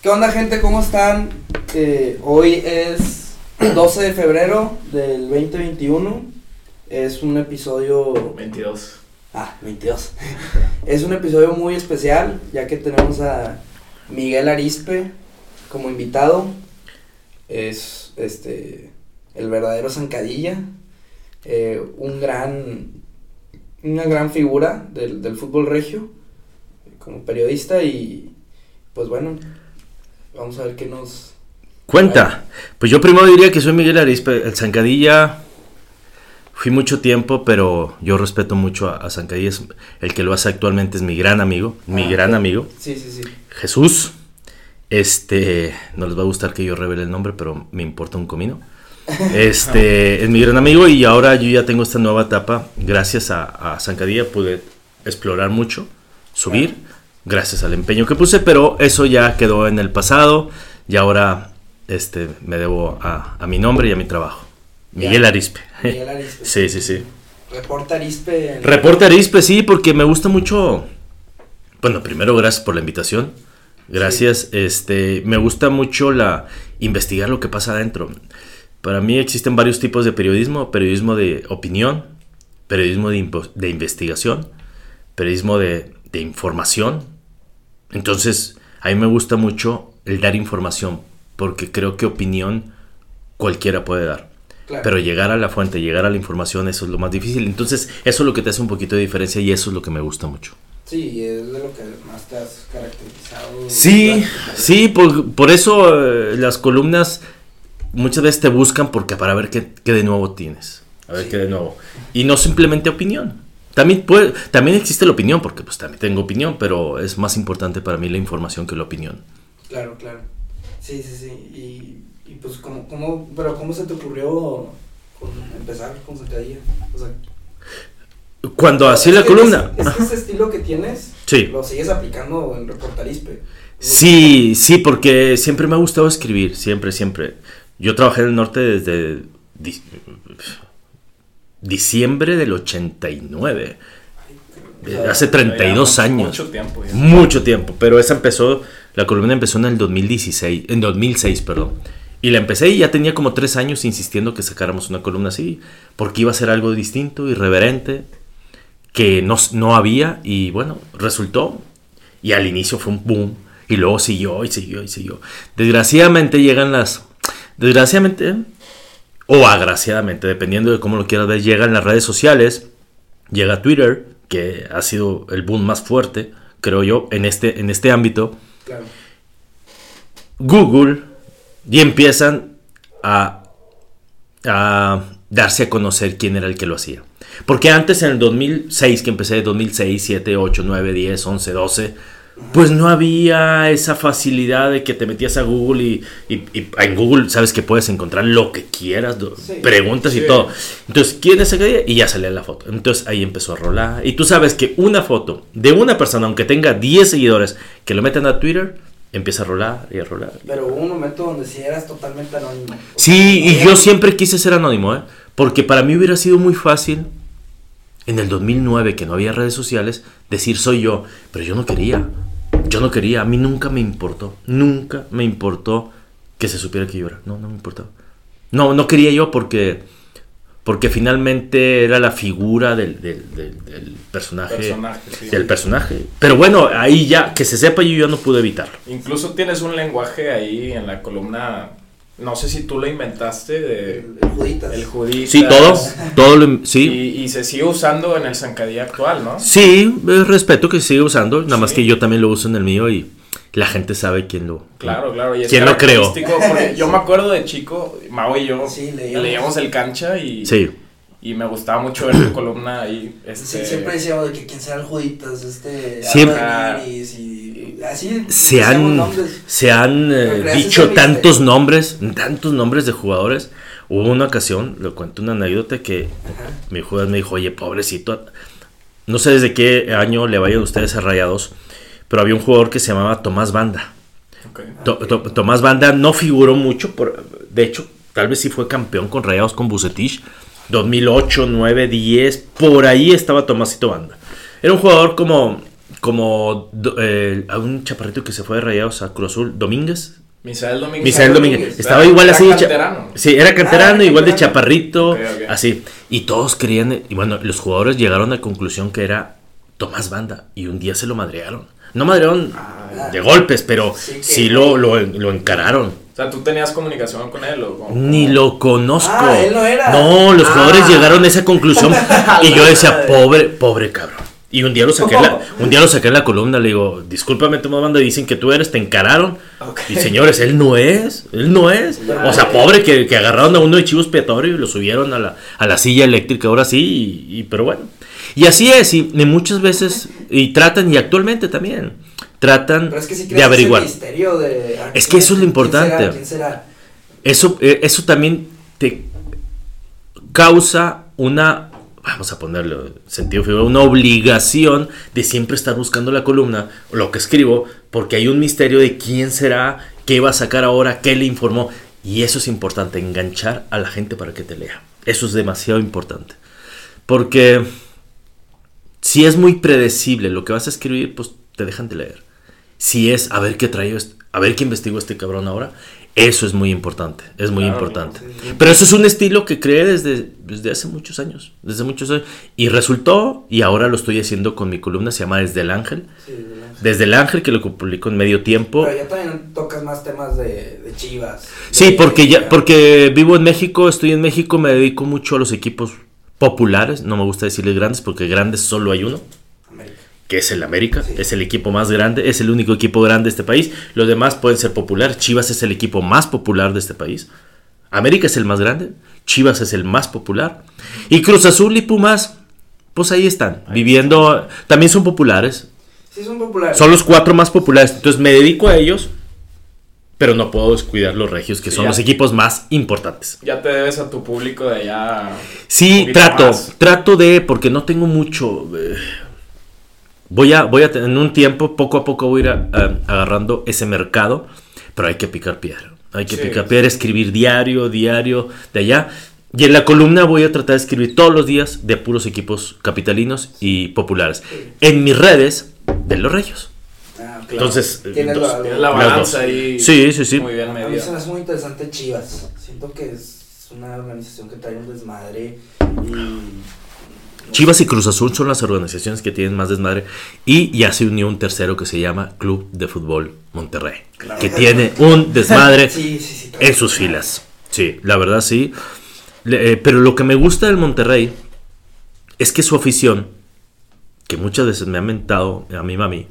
¿Qué onda gente? ¿Cómo están? Eh, hoy es 12 de febrero del 2021. Es un episodio... 22. Ah, 22. es un episodio muy especial ya que tenemos a Miguel Arispe como invitado. Es este el verdadero zancadilla. Eh, un gran una gran figura del, del fútbol regio como periodista y pues bueno, vamos a ver qué nos... Cuenta. Pues yo primero diría que soy Miguel Arispe. El Zancadilla fui mucho tiempo, pero yo respeto mucho a, a Zancadilla. El que lo hace actualmente es mi gran amigo, mi Ah, gran ok. amigo, Sí, sí, sí. Jesús. Este, no les va a gustar que yo revele el nombre, pero me importa un comino. Este, es mi gran amigo y ahora yo ya tengo esta nueva etapa. Gracias a, a Zancadilla pude explorar mucho, subir, gracias al empeño que puse, pero eso ya quedó en el pasado y ahora este, me debo a, a mi nombre y a mi trabajo. Miguel Ya. Arispe. Miguel Arispe. Sí, sí, sí. Reporta Arispe. en- Reporte Arispe, sí, porque me gusta mucho. Bueno, primero gracias por la invitación. Gracias. Este, me gusta mucho la investigar lo que pasa adentro. Para mí existen varios tipos de periodismo: periodismo de opinión, periodismo de, investigación, periodismo de, de información. Entonces, a mí me gusta mucho el dar información, porque creo que opinión cualquiera puede dar. Claro. Pero llegar a la fuente, llegar a la información, eso es lo más difícil. Entonces, eso es lo que te hace un poquito de diferencia y eso es lo que me gusta mucho. Sí, es de lo que más te has caracterizado. Sí, sí, por, por eso eh, las columnas muchas veces te buscan porque para ver qué, qué de nuevo tienes. A ver Sí. qué de nuevo. Y no simplemente opinión. También, puede, también existe la opinión, porque pues también tengo opinión, pero es más importante para mí la información que la opinión. Claro, claro. Sí, sí, sí. Y, y pues, ¿cómo, cómo, pero ¿cómo se te ocurrió con- empezar con Zancadilla? O sea, Cuando hacía la columna... Es, es que ese estilo que tienes, Sí. lo sigues aplicando en Reportarispe. Sí, sí, porque siempre me ha gustado escribir, siempre, siempre. Yo trabajé en el norte desde diciembre del 89, O sea, hace 32 Ya, años. Mucho tiempo ya. Mucho tiempo, pero esa empezó, la columna empezó en el 2016, en 2006, perdón. Y la empecé y ya tenía como tres años insistiendo que sacáramos una columna así, porque iba a ser algo distinto, irreverente, que no, no había y bueno, resultó. Y al inicio fue un boom, y luego siguió y siguió y siguió. Desgraciadamente llegan las... Desgraciadamente, o agraciadamente, dependiendo de cómo lo quieras ver, llegan las redes sociales, llega Twitter, que ha sido el boom más fuerte, creo yo, en este, en este ámbito, Claro. Google, y empiezan a, a darse a conocer quién era el que lo hacía. Porque antes, en el 2006, que empecé, 2006, 7, 8, 9, 10, 11, 12, pues no había esa facilidad de que te metías a Google y, y- y en Google sabes que puedes encontrar lo que quieras, Sí. preguntas y todo. Entonces, ¿quién es aquella? Y ya salía la foto. Entonces ahí empezó a rolar. Y tú sabes que una foto de una persona, aunque tenga 10 seguidores, que lo meten a Twitter, empieza a rolar y a rolar. Pero hubo un momento donde sí eras totalmente anónimo. Sí, y yo siempre quise ser anónimo, ¿eh? Porque para mí hubiera sido muy fácil en el 2009, que no había redes sociales, decir soy yo, pero yo no quería. Yo no quería, a mí nunca me importó, nunca me importó que se supiera que yo era. No, no me importaba. No, no quería yo porque porque finalmente era la figura del, del- del- del personaje, Personaje, sí. del personaje. Pero bueno, ahí ya, que se sepa, yo ya no pude evitarlo. Incluso tienes un lenguaje ahí en la columna. No sé si tú lo inventaste de El, el Juditas. el judío. Sí, todo, todo lo, sí. Y, y se sigue usando en el zancadilla actual, ¿no? Sí, respeto que sigue usando, nada más que yo también lo uso en el mío y la gente sabe quién lo. Claro, claro. Y es ¿Quién lo creó? Yo me acuerdo de chico, Mau y yo Sí, leíamos. leíamos el cancha y, Sí. y me gustaba mucho ver tu columna ahí. Este, Sí, siempre decíamos de que quién será el Juditas, este, Siempre- y así. Se han, nombres. se han eh, dicho tantos nombres, tantos nombres de jugadores. Hubo una ocasión, le cuento una anécdota que Ajá. mi jugador me dijo, oye, pobrecito, no sé desde qué año le vayan ustedes a Rayados, pero había un jugador que se llamaba Tomás Banda. ok. To- To- Tomás Banda no figuró mucho, por, de hecho, tal vez sí fue campeón con Rayados con Bucetich. 2008, 9, 10, por ahí estaba Tomásito Banda. Era un jugador como como eh, a un chaparrito que se fue de Rayados a Cruz Azul, Domínguez. Misael Domínguez. Misael Domínguez. Domínguez. Estaba Era- igual era así. canterano. Sí, era canterano, Ah, igual de canterano. chaparrito, así. Y todos querían, y bueno, los jugadores llegaron a la conclusión que era Tomás Banda. Y un día se lo madrearon. No madrearon Ah. de golpes, pero Sí lo, lo, lo encararon. O sea, ¿tú tenías comunicación con él o cómo? Ni lo conozco. Ah, él no era. No, los Ah. jugadores llegaron a esa conclusión. y yo decía, pobre, pobre cabrón. Y un día lo saqué, en la, un día lo saqué en la columna, le digo, discúlpame, Tomás Banda, dicen que tú eres, te encararon. Y señores, él no es, él no es. O sea, pobre que, que agarraron a uno de chivos expiatorio y lo subieron a la, a la silla eléctrica, ahora sí, y, y- pero bueno. Y así es, y, y muchas veces, y tratan, y actualmente también, tratan Pero es que si de averiguar. El misterio de, Es que eso es lo ¿quién importante. será? ¿Quién será? Eso, eh, eso también te causa una, vamos a ponerlo en sentido figurado, una obligación de siempre estar buscando la columna, lo que escribo, porque hay un misterio de quién será, qué va a sacar ahora, qué le informó. Y eso es importante, enganchar a la gente para que te lea. Eso es demasiado importante. Porque si es muy predecible lo que vas a escribir, pues te dejan de leer. Si es a ver qué este- a ver qué investigó este cabrón ahora, eso es muy importante, es muy Claro, importante. sí, sí. Pero eso es un estilo que creé desde, desde hace muchos años, desde muchos años. Y resultó, y ahora lo estoy haciendo con mi columna, se llama Desde el Ángel. Desde el Ángel, que lo publico en medio tiempo. Pero ya también tocas más temas de, de chivas. Sí, porque ya, porque vivo en México, estoy en México, me dedico mucho a los equipos populares, no me gusta decirles grandes porque grandes solo hay uno. Que es el América, Sí. es el equipo más grande, es el único equipo grande de este país, los demás pueden ser populares, Chivas es el equipo más popular de este país, América es el más grande, Chivas es el más popular, y Cruz Azul y Pumas, pues ahí están, viviendo, también son populares, Sí, son populares. son los cuatro más populares, entonces me dedico a ellos, pero no puedo descuidar los regios, que Sí, son ya. los equipos más importantes. Ya te debes a tu público de allá. Sí, trato, más. trato de, porque no tengo mucho. eh, voy a, voy a tener en un tiempo, poco a poco voy a ir a- a- agarrando ese mercado, pero hay que picar piedra. Hay que Sí. picar piedra, escribir diario, diario, de allá. Y en la columna voy a tratar de escribir todos los días de puros equipos capitalinos y populares. En mis redes, de los reyos. Ah, ok. Entonces, Tiene dos- la- Tienes la balanza ahí. Sí, sí, sí. Muy bien A mí se me hace muy interesante Chivas. Siento que es una organización que trae un desmadre y... Chivas y Cruz Azul son las organizaciones que tienen más desmadre. Y ya se unió un tercero que se llama Club de Fútbol Monterrey. Claro. Que tiene un desmadre Sí, sí, sí. trae en sus filas. Sí, la verdad sí. Le- eh, pero lo que me gusta del Monterrey es que su afición, que muchas veces me ha mentado a mi mami,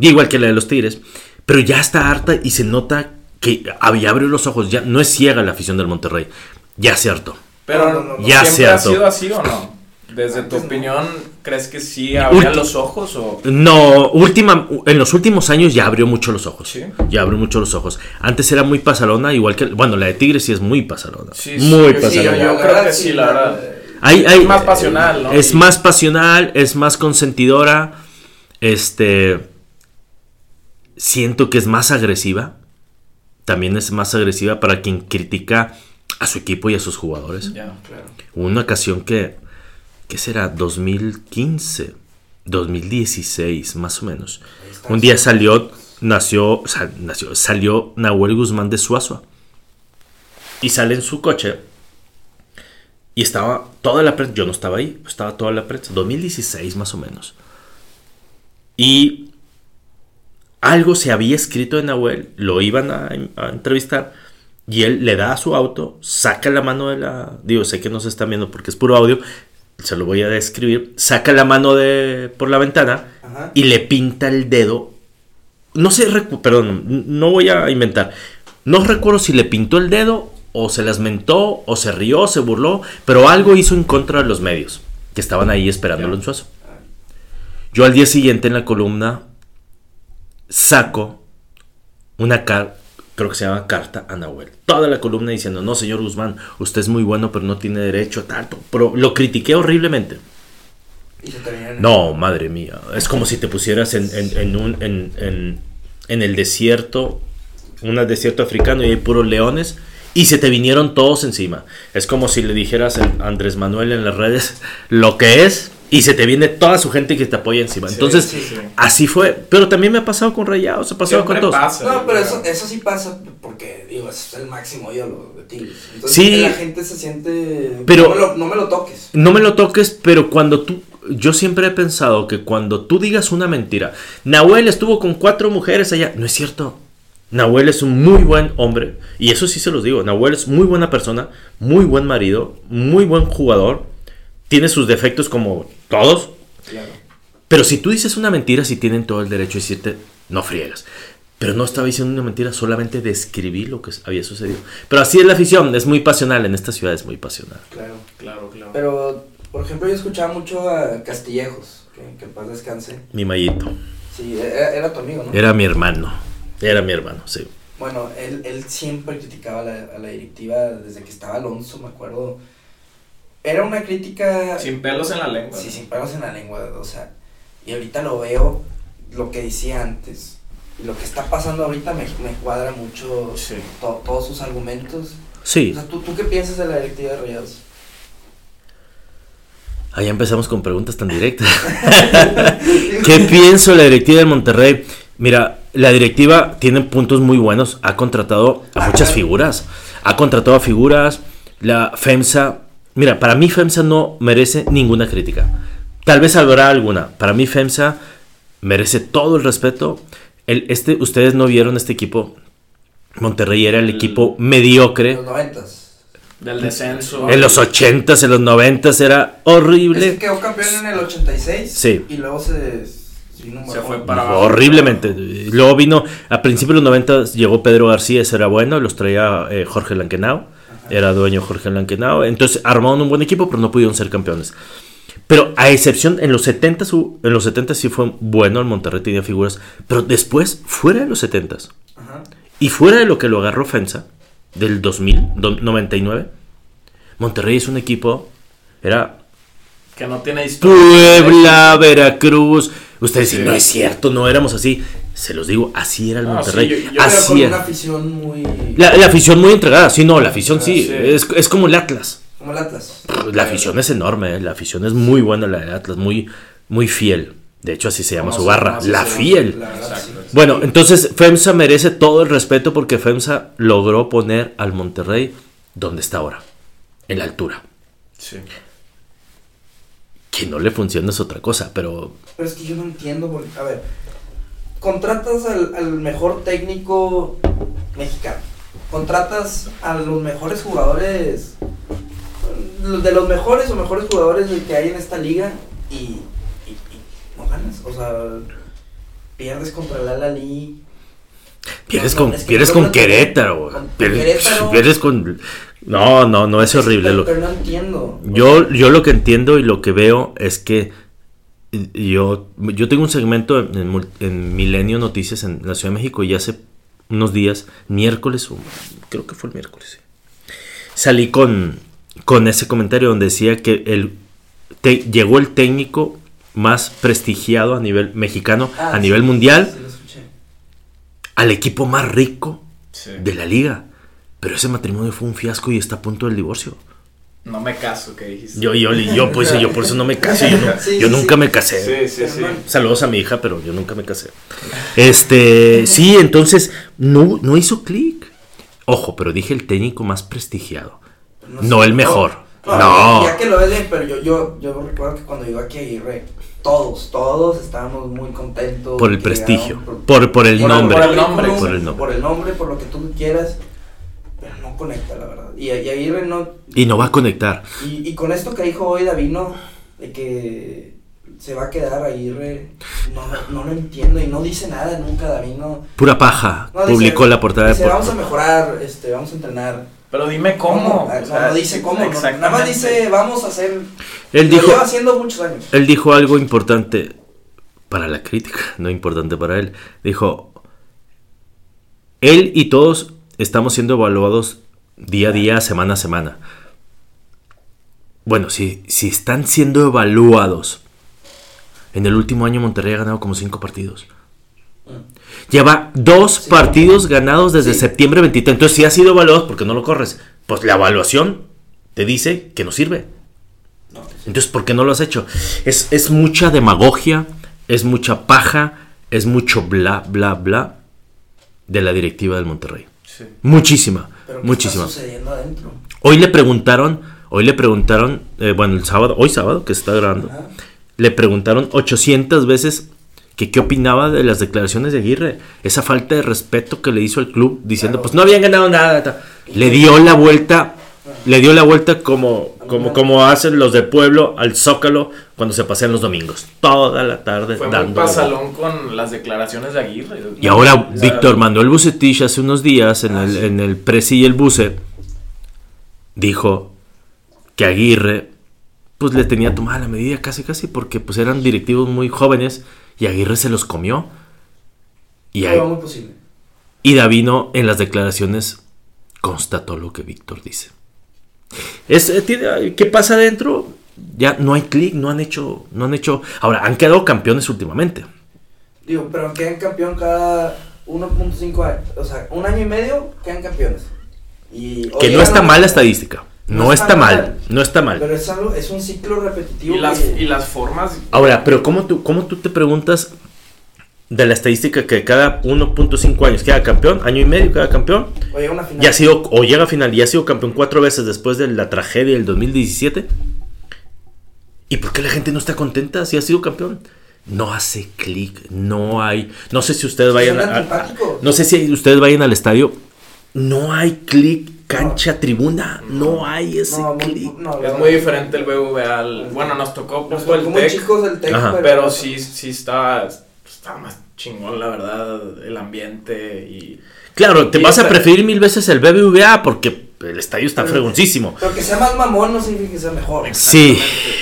igual que la de los Tigres, pero ya está harta y se nota que ya abrió los ojos, ya no es ciega la afición del Monterrey, ya se hartó. Pero No, no, no, Ya ¿siempre se ha hartó. sido así o no? Desde tu opinión, ¿crees que sí abría Ulti- los ojos o...? No, última, en los últimos años ya abrió mucho los ojos. Sí. Ya abrió mucho los ojos. Antes era muy pasalona, igual que, bueno, la de Tigres sí es muy pasalona. Sí, muy sí, pasalona. yo- yo creo que sí, la verdad. Hay- hay- más pasional, ¿no? Es Y- más pasional, es más consentidora. Este. Siento que es más agresiva. También es más agresiva para quien critica a su equipo y a sus jugadores. Ya, claro. Hubo una ocasión que. ¿Qué será? 2015. 2016, más o menos. Está. Un día salió. Nació. nació. Salió Nahuel Guzmán de Suazua. Y sale en su coche. Y estaba toda la prensa, yo no estaba ahí, estaba toda la prensa, 2016 más o menos. Y algo se había escrito de Nahuel, lo iban a, a entrevistar, y él le da a su auto, saca la mano de la... Digo, sé que no se están viendo porque es puro audio, se lo voy a describir, saca la mano de por la ventana Ajá. y le pinta el dedo. No sé, perdón, no voy a inventar. No recuerdo si le pintó el dedo o se las mentó o se rió, se burló, pero algo hizo en contra de los medios que estaban ahí esperándolo en Suazo. Yo al día siguiente en la columna saco una carta, creo que se llama carta a Nahuel. Toda la columna diciendo, no, señor Guzmán, usted es muy bueno, pero no tiene derecho a tanto. Pero lo critiqué horriblemente. Y No, madre mía. Es como si te pusieras en, en- en un, en, en- en el desierto, un desierto africano y hay puros leones y se te vinieron todos encima. Es como si le dijeras a Andrés Manuel en las redes lo que es y se te viene toda su gente que te apoya encima. Sí, Entonces, sí, sí. así fue. Pero también me ha pasado con Rayados, ha pasado Siempre con todos. pasa, No, pero eso, eso sí pasa porque, digo, es el máximo ídolo de Tigres. Entonces Sí. la gente se siente... Pero- No me lo, no me lo toques. No me lo toques, pero cuando tú. Yo siempre he pensado que cuando tú digas una mentira, Nahuel estuvo con cuatro mujeres allá. No es cierto. Nahuel es un muy buen hombre. Y eso sí se los digo. Nahuel es muy buena persona, muy buen marido, muy buen jugador. Tiene sus defectos como todos. Claro. Pero si tú dices una mentira, sí tienen todo el derecho de decirte, no friegas. Pero no estaba diciendo una mentira, solamente describí lo que había sucedido. Pero así es la afición, es muy pasional. En esta ciudad es muy pasional. Claro. Claro, claro. Pero, por ejemplo, yo escuchaba mucho a Castillejos, que, que en paz descanse. Mi mallito. Sí, era, era tu amigo, ¿no? Era mi hermano. Era mi hermano, sí. Bueno, él, él siempre criticaba a la, a la directiva desde que estaba Alonso, me acuerdo. Era una crítica... Sin pelos en la lengua. Sí, sin pelos en la lengua, o sea, y ahorita lo veo, lo que decía antes, y lo que está pasando ahorita me, me cuadra mucho Sí. to- todos sus argumentos. Sí. O sea, ¿tú, ¿tú qué piensas de la directiva de Rayados? Ahí empezamos con preguntas tan directas. ¿Qué pienso de la directiva del Monterrey? Mira, la directiva tiene puntos muy buenos. Ha contratado a muchas figuras. Ha contratado a figuras. La FEMSA. Mira, para mí FEMSA no merece ninguna crítica. Tal vez habrá alguna. Para mí FEMSA merece todo el respeto. El, este, ustedes no vieron este equipo. Monterrey era el El- equipo En mediocre. los noventas. Del descenso. En los 80s, en los 90s era horrible. Es que quedó campeón en el 86 Sí. y luego se, se vino fue para abajo. Horriblemente. Luego vino, a principios de los 90 llegó Pedro García, ese era bueno, los traía eh, Jorge Lankenau, era dueño Jorge Lankenau. Entonces armaron un buen equipo, pero no pudieron ser campeones. Pero a excepción, en los 70 su- en los 70 sí fue bueno, el Monterrey tenía figuras, pero después, fuera de los 70 Ajá. y fuera de lo que lo agarró Fensa, del 2000, do- 99, Monterrey es un equipo, era Que no tiene historia. Puebla, Veracruz. Ustedes dicen, Sí. no es cierto, no éramos así. Se los digo, así era el No, Monterrey. sí, yo- yo- Pero así con era. una afición muy... La, la afición muy entregada, sí, no, la afición sí, Sí. Es, es como el Atlas. Como el Atlas. La afición es enorme, eh, la afición es muy buena, la de Atlas, muy, muy fiel. De hecho, así se llama su barra, la fiel. La verdad, Exacto. sí. Bueno, entonces FEMSA merece todo el respeto porque FEMSA logró poner al Monterrey donde está ahora, en la altura. Sí. Que no le funciona es otra cosa, pero Pero es que yo no entiendo, porque, a ver, contratas al, al mejor técnico mexicano, contratas a los mejores jugadores, de los mejores o mejores jugadores que hay en esta liga y, y- y no ganas, o sea, pierdes contra el Al-Ali. Pierdes No, no, con, es que pierdes con Querétaro. con- Pierdes, Querétaro. pierdes con. No, no, no es horrible. Pero, Lo- pero no entiendo. yo, yo lo que entiendo y lo que veo es que yo, yo tengo un segmento en, Milenio Noticias en la Ciudad de México y hace unos días, miércoles, o creo que fue el miércoles, salí con, con ese comentario donde decía que el, te- llegó el técnico más prestigiado a nivel mexicano, ah, a sí, nivel mundial, sí, al equipo más rico Sí. de la liga. Pero ese matrimonio fue un fiasco y está a punto del divorcio. No me caso, que dijiste. Yo, yo, yo, pues, yo por eso no me casé. Yo, no- Sí, yo sí, nunca sí. me casé. Sí, Saludos a mi hija, pero yo nunca me casé. Este, sí, entonces no, no hizo clic. Ojo, pero dije el técnico más prestigiado. No el mejor. No, No. Ya que lo ves bien, pero yo, yo, yo recuerdo que cuando llegó aquí a Aguirre, todos, todos estábamos muy contentos. Por el prestigio, por, por el por nombre. por el nombre. Por el nombre. Por el nombre, por lo que tú quieras. Pero no conecta, la verdad. Y, y Aguirre no. Y no va a conectar. Y, y con esto que dijo hoy Davino, de que se va a quedar Aguirre, no, no lo entiendo y no dice nada nunca Davino. Pura paja. No, dice- Publicó la portada de dice, por- vamos a mejorar, este, vamos a entrenar. Pero dime cómo. O sea, no, no dice cómo, no, nada más dice vamos a hacer. Él lo dijo, lleva haciendo muchos años. él dijo algo importante para la crítica, no importante para él. Dijo, él y todos estamos siendo evaluados día a día, semana a semana. Bueno, si, si están siendo evaluados, en el último año Monterrey ha ganado como cinco partidos. Lleva dos Sí. partidos ganados desde Sí. septiembre 23. Entonces, si ha sido evaluado, ¿por qué no lo corres? Pues la evaluación te dice que no sirve. Entonces, ¿por qué no lo has hecho? Es, es mucha demagogia, es mucha paja, es mucho bla, bla, bla de la directiva del Monterrey. Sí. Muchísima, Pero ¿qué muchísima. está sucediendo adentro? Hoy le preguntaron, hoy le preguntaron, eh, bueno, el sábado, hoy sábado que se está grabando, Ajá. le preguntaron 800 veces que qué opinaba de las declaraciones de Aguirre. Esa falta de respeto que le hizo al club diciendo, Claro. pues no habían ganado nada. Le dio la vuelta, le dio la vuelta como, como, como hacen los del pueblo al Zócalo cuando se pasean los domingos. Toda la tarde Fue muy dando. pasalón con las declaraciones de Aguirre. Y ahora O sea, Víctor Manuel Bucetich hace unos días en Ah, el, sí. en el Presi y el Buce dijo que Aguirre pues le tenía tomada la medida casi casi porque pues eran directivos muy jóvenes y Aguirre se los comió. Y, ahí- muy posible. y Davino en las declaraciones constató lo que Víctor dice. Es, eh, tiene- ¿Qué pasa adentro? Ya no hay clic, no han hecho, no han hecho. Ahora, han quedado campeones últimamente. Digo, pero quedan campeón cada 1.5 años. O sea, un año y medio quedan campeones. Y, Que no está mal la estadística. No, No está, está mal. mal. No está mal. Pero es, algo, es un ciclo repetitivo. Y las, que- y las formas. Ahora, pero ¿cómo tú, ¿cómo tú te preguntas de la estadística que cada 1.5 años queda campeón, año y medio queda campeón, o llega una final. ya ha sido, o llega a final, y ha sido campeón cuatro veces después de la tragedia del 2017? ¿Y por qué la gente no está contenta si ha sido campeón? No hace clic, no hay. No sé si ustedes vayan a, a-. No sé si ustedes vayan al estadio. No hay clic, cancha, tribuna. No hay ese No, clic. no, Es muy diferente el BBVA al. Bueno, nos tocó Nos poco el Tec. chicos del Tec, Ajá. Pero sí, sí está, está más chingón, la verdad, el ambiente y... Claro, te Y vas a preferir mil veces el BBVA porque el estadio está Pero- fregoncísimo. Pero que sea más mamón no significa que sea mejor. Sí,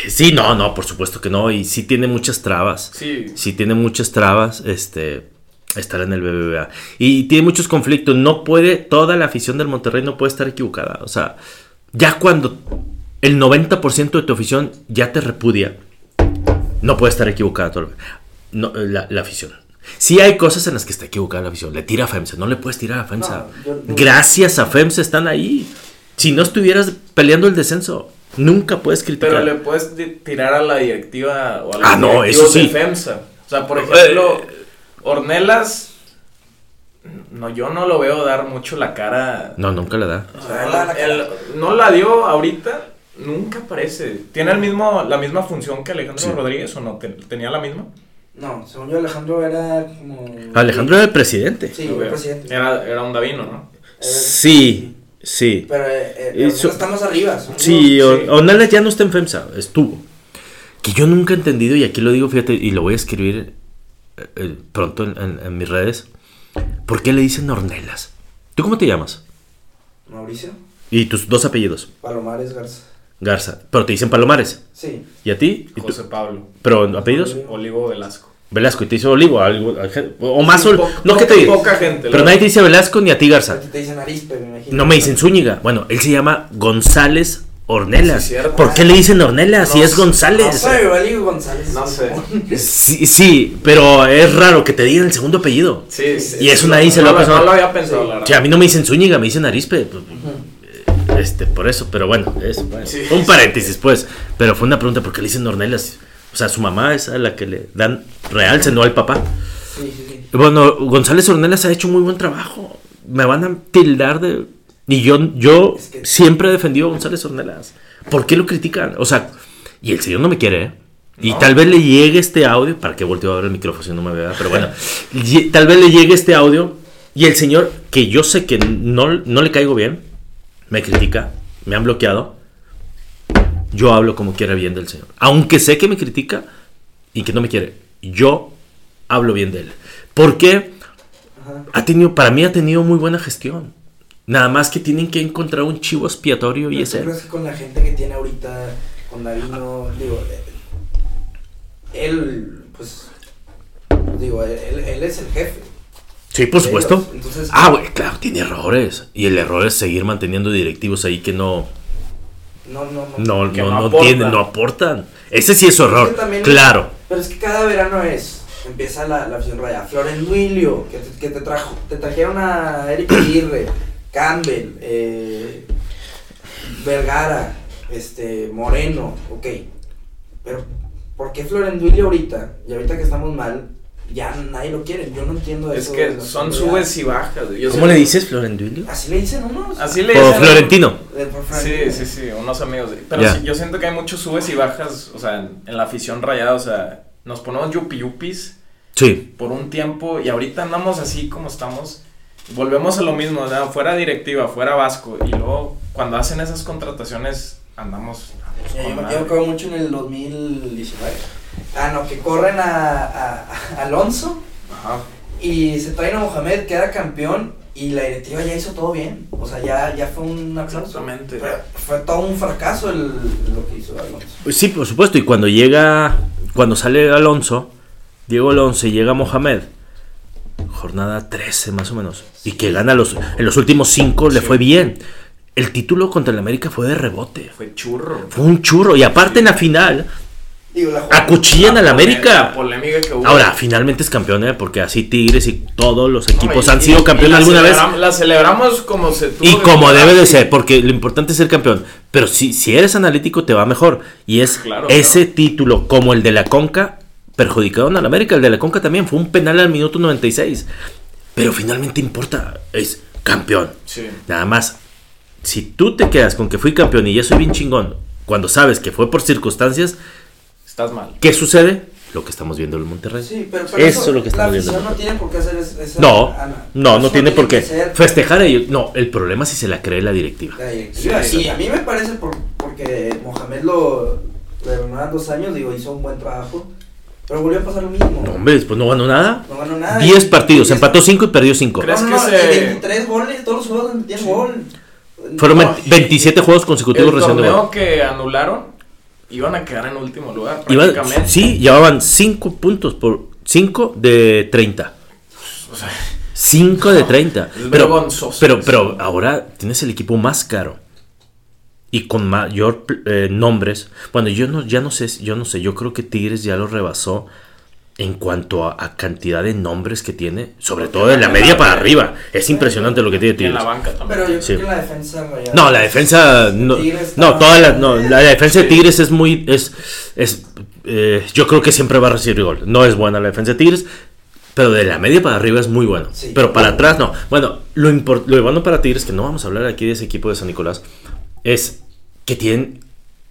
sí, no, no, por supuesto que no. Y sí tiene muchas trabas. Sí, Sí tiene muchas trabas, este, estar en el BBVA. Y tiene muchos conflictos. No puede, toda la afición del Monterrey no puede estar equivocada. O sea, ya cuando el 90% de tu afición ya te repudia, no puede estar equivocada no, la, la afición. Sí hay cosas en las que está equivocada la afición. Le tira a FEMSA, no le puedes tirar a FEMSA. No, yo- yo- Gracias a FEMSA están ahí. Si no estuvieras peleando el descenso, nunca puedes criticar. pero le puedes tirar a la directiva o a los Ah, no, eso sí. de FEMSA. O sea, por ejemplo, Eh. Ornelas, no, yo no lo veo dar mucho la cara. No, nunca le da. O sea, La- la- el- no la dio ahorita, nunca parece. ¿Tiene el mismo, la misma función que Alejandro Sí. Rodríguez o no? Ten- ¿Tenía la misma? No, según yo Alejandro era como... Alejandro era el presidente. Sí, el presidente. Era, era un Davino, ¿no? Sí, sí. Pero eh, eh, Eso- arriba. Sí. O- sí. Ornelas ya no está en FEMSA, estuvo. Que yo nunca he entendido, y aquí lo digo, fíjate, y lo voy a escribir eh, eh, pronto en, en- en mis redes. ¿Por qué le dicen Ornelas? ¿Tú cómo te llamas? Mauricio Y tus dos apellidos, Palomares Garza. Garza. Pero te dicen Palomares. Sí. ¿Y a ti? ¿Y tú? José Pablo. ¿Pero apellidos? Olivo Velasco. Velasco, y te dice Olivo, algo, o más, Sí, Ol- po- no que te diga. poca gente, Pero nadie te dice Velasco ni a ti A Garza. ti te dicen Arispe, me imagino. No me dicen Zúñiga. Bueno, él se llama González Ornelas. Sí, cierto. ¿Por qué le dicen Ornelas si No es sé, No González? sé, González. No sé. Sí, sí, pero es raro que te digan el segundo apellido. Sí, sí, Y eso no- nadie se no lo ha pensado. No lo había pensado, Sí. la verdad. Sí, a mí no me dicen Zúñiga, me dicen Arispe. pues, Este, por eso, pero bueno, es bueno, Sí. un paréntesis, pues. Pero fue una pregunta, ¿por qué le dicen Ornelas? O sea, su mamá es a la que le dan realce, no al papá. Sí. Bueno, González Ornelas ha hecho muy buen trabajo. Me van a tildar de. Y yo, yo Es que- siempre he defendido a González Ornelas. ¿Por qué lo critican? O sea, y el señor no me quiere, ¿eh? Y No. tal vez le llegue este audio, para que volteo a ver el micrófono si no me vea, pero bueno, tal vez le llegue este audio y el señor, que yo sé que no, no le caigo bien, me critica, me han bloqueado, yo hablo como quiera bien del señor. Aunque sé que me critica y que no me quiere, yo hablo bien de él. Porque ha tenido, para mí ha tenido muy buena gestión. Nada más que tienen que encontrar un chivo expiatorio y Pero es ¿tú él. crees que con la gente que tiene ahorita, con Davino, digo, eh, él, pues, digo, él, él es el jefe. Sí, por supuesto. Entonces, Ah, güey, claro, tiene errores. Y el error es seguir manteniendo directivos ahí que no, no, no, no. no, Que no, no no aportan. tienen, no aportan. Ese sí es su error. también- Claro. Pero es que cada verano es. Empieza la, la afición raya. Florenduilio, que te, que te trajo, te trajeron a Eric Aguirre, Campbell, eh, Vergara, este, Moreno, ok. pero ¿por qué Florenduilio ahorita, y ahorita que estamos mal, ya nadie lo quiere? Yo no entiendo Es eso. que de la son subes y bajas. Yo ¿Cómo sé- le dices, Florenduilio? Así le dicen unos. Así le O dicen. Florentino. Sí, sí, sí, unos amigos. Pero sí, yo siento que hay muchos subes y bajas, o sea, en, en la afición rayada, o sea, nos ponemos yupi yupis Sí. por un tiempo y ahorita andamos así como estamos. Volvemos a lo mismo, ¿verdad? fuera directiva, fuera Vasco. Y luego, cuando hacen esas contrataciones, andamos. Yo me acuerdo mucho en el 2019. Ah, no, que corren a, a- a Alonso Ajá. y se traen a Mohamed, queda campeón y la directiva ya hizo todo bien. O sea, ya, ya fue un aplauso. Exactamente. Fue, fue todo un fracaso el, lo que hizo Alonso. Sí, por supuesto. Y cuando llega, cuando sale Alonso, Diego Alonso y llega Mohamed, jornada 13 más o menos, y que gana los, en los últimos 5 le fue bien. El título contra el América fue de rebote. Fue churro. Fue un churro. Y aparte en la final, Digo, la acuchillan al La América. polémica que hubo. Ahora, finalmente es campeón, ¿eh? porque así Tigres y todos los No, equipos y- han y- sido campeones alguna vez. La celebramos como se tuvo Y como debe de ser, porque lo importante es ser campeón. Pero si, si eres analítico, te va mejor. Y es Claro, ese claro. título, como el de la Conca, perjudicaron al América. El de la Conca también fue un penal al minuto 96. Pero finalmente importa, es campeón. Sí. Nada más, si tú te quedas con que fui campeón y ya soy bien chingón, cuando sabes que fue por circunstancias, Estás mal. ¿qué sucede? Lo que estamos viendo en el Monterrey. Sí, pero, pero Eso es lo que estamos la viendo. no tiene por qué hacer es- esa. No, Ana. no, no Eso tiene por qué. ser Festejar a ellos. No, el problema es si se la cree la directiva. La directiva. Sí, Sí, sí. a mí me parece por, porque Mohamed lo renovaron dos años, digo, hizo un buen trabajo. Pero volvió a pasar lo mismo. No, hombre, después no ganó nada. No ganó nada. 10 Y- partidos, y- empató 5 y perdió 5. ¿Crees no, no, que no, se- y 23 goles, todos los juegos metían Sí. gol. Fueron No, 20 27 juegos consecutivos El recién torneo que anularon iban a quedar en último lugar. Iban- Prácticamente. sí, llevaban 5 puntos por 5 de 30. O sea, 5 de 30. Es Pero, vergonzoso pero, pero ahora tienes el equipo más caro. Y con mayor eh, nombres. Bueno, yo no, ya no sé, yo no sé, yo creo que Tigres ya lo rebasó en cuanto a, a cantidad de nombres que tiene, sobre todo de la media para arriba. Es impresionante lo que tiene Tigres. la banca también. Pero yo Sí. creo que la defensa No, la defensa no, Tigres no toda la, no, la defensa de. Tigres es muy es es eh, yo creo que siempre va a recibir gol. No es buena la defensa de Tigres, pero de la media para arriba es muy bueno. Sí. Pero para atrás no. Bueno, lo lo bueno para Tigres que no vamos a hablar aquí de ese equipo de San Nicolás es que tienen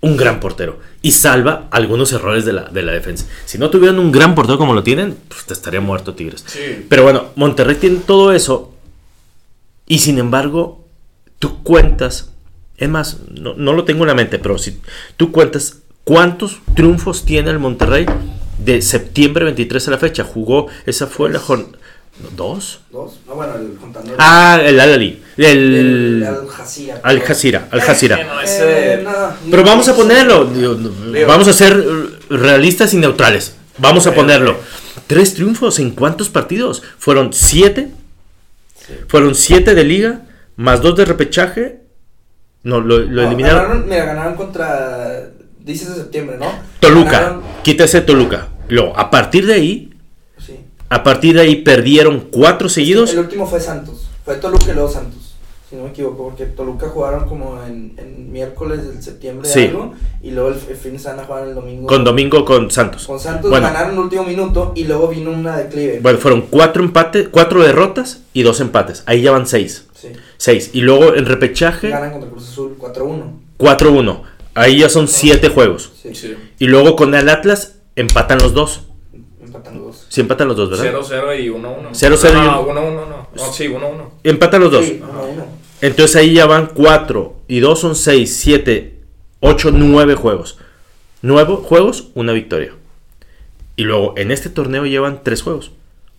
un gran portero y salva algunos errores de la, de la defensa. Si no tuvieran un gran portero como lo tienen, pues te estaría muerto Tigres. Sí. Pero bueno, Monterrey tiene todo eso. Y sin embargo, tú cuentas. Es más, no, no lo tengo en la mente, pero si tú cuentas cuántos triunfos tiene el Monterrey de septiembre 23 a la fecha. Jugó, esa fue la jornada. ¿Dos? Dos. No, bueno, el contando. Ah, el Al-Ali. El. el Al Jazeera. Al Jazeera. Al Eh, Eh, Pero no, vamos a no, ponerlo. Vamos a ser realistas y neutrales. Vamos a ponerlo. Tres triunfos en cuántos partidos? Fueron siete. Sí. Fueron siete de liga, más dos de repechaje. No, lo, lo No, eliminaron. Ganaron, mira, ganaron contra. Dices de septiembre, ¿no? Toluca. Ganaron- Quítese Toluca. Luego, a partir de ahí. A partir de ahí perdieron cuatro seguidos. El último fue Santos. Fue Toluca y luego Santos. Si no me equivoco, porque Toluca jugaron como en, en miércoles del septiembre Sí. algo. Y luego el, el fin de semana jugaron el domingo. Con Domingo con Santos. Con Santos Bueno. ganaron el último minuto y luego vino una declive. Bueno, fueron cuatro empates, cuatro derrotas y dos empates. Ahí ya van seis. Sí. Seis. Y luego en repechaje, Ganan contra Cruz Azul 4-1. 4-1. Ahí ya son siete juegos. Sí. Sí. Y luego con el Atlas empatan los dos. Sí, empatan los dos, ¿verdad? 0-0 y 1-1. 0-0 y No, uno. 1-1 no. No, sí, 1-1. Empatan los dos. Sí, 1-1. Entonces ahí ya van 4 y 2 son 6, 7, 8, 9 juegos. 9 juegos, una victoria. Y luego en este torneo llevan 3 juegos.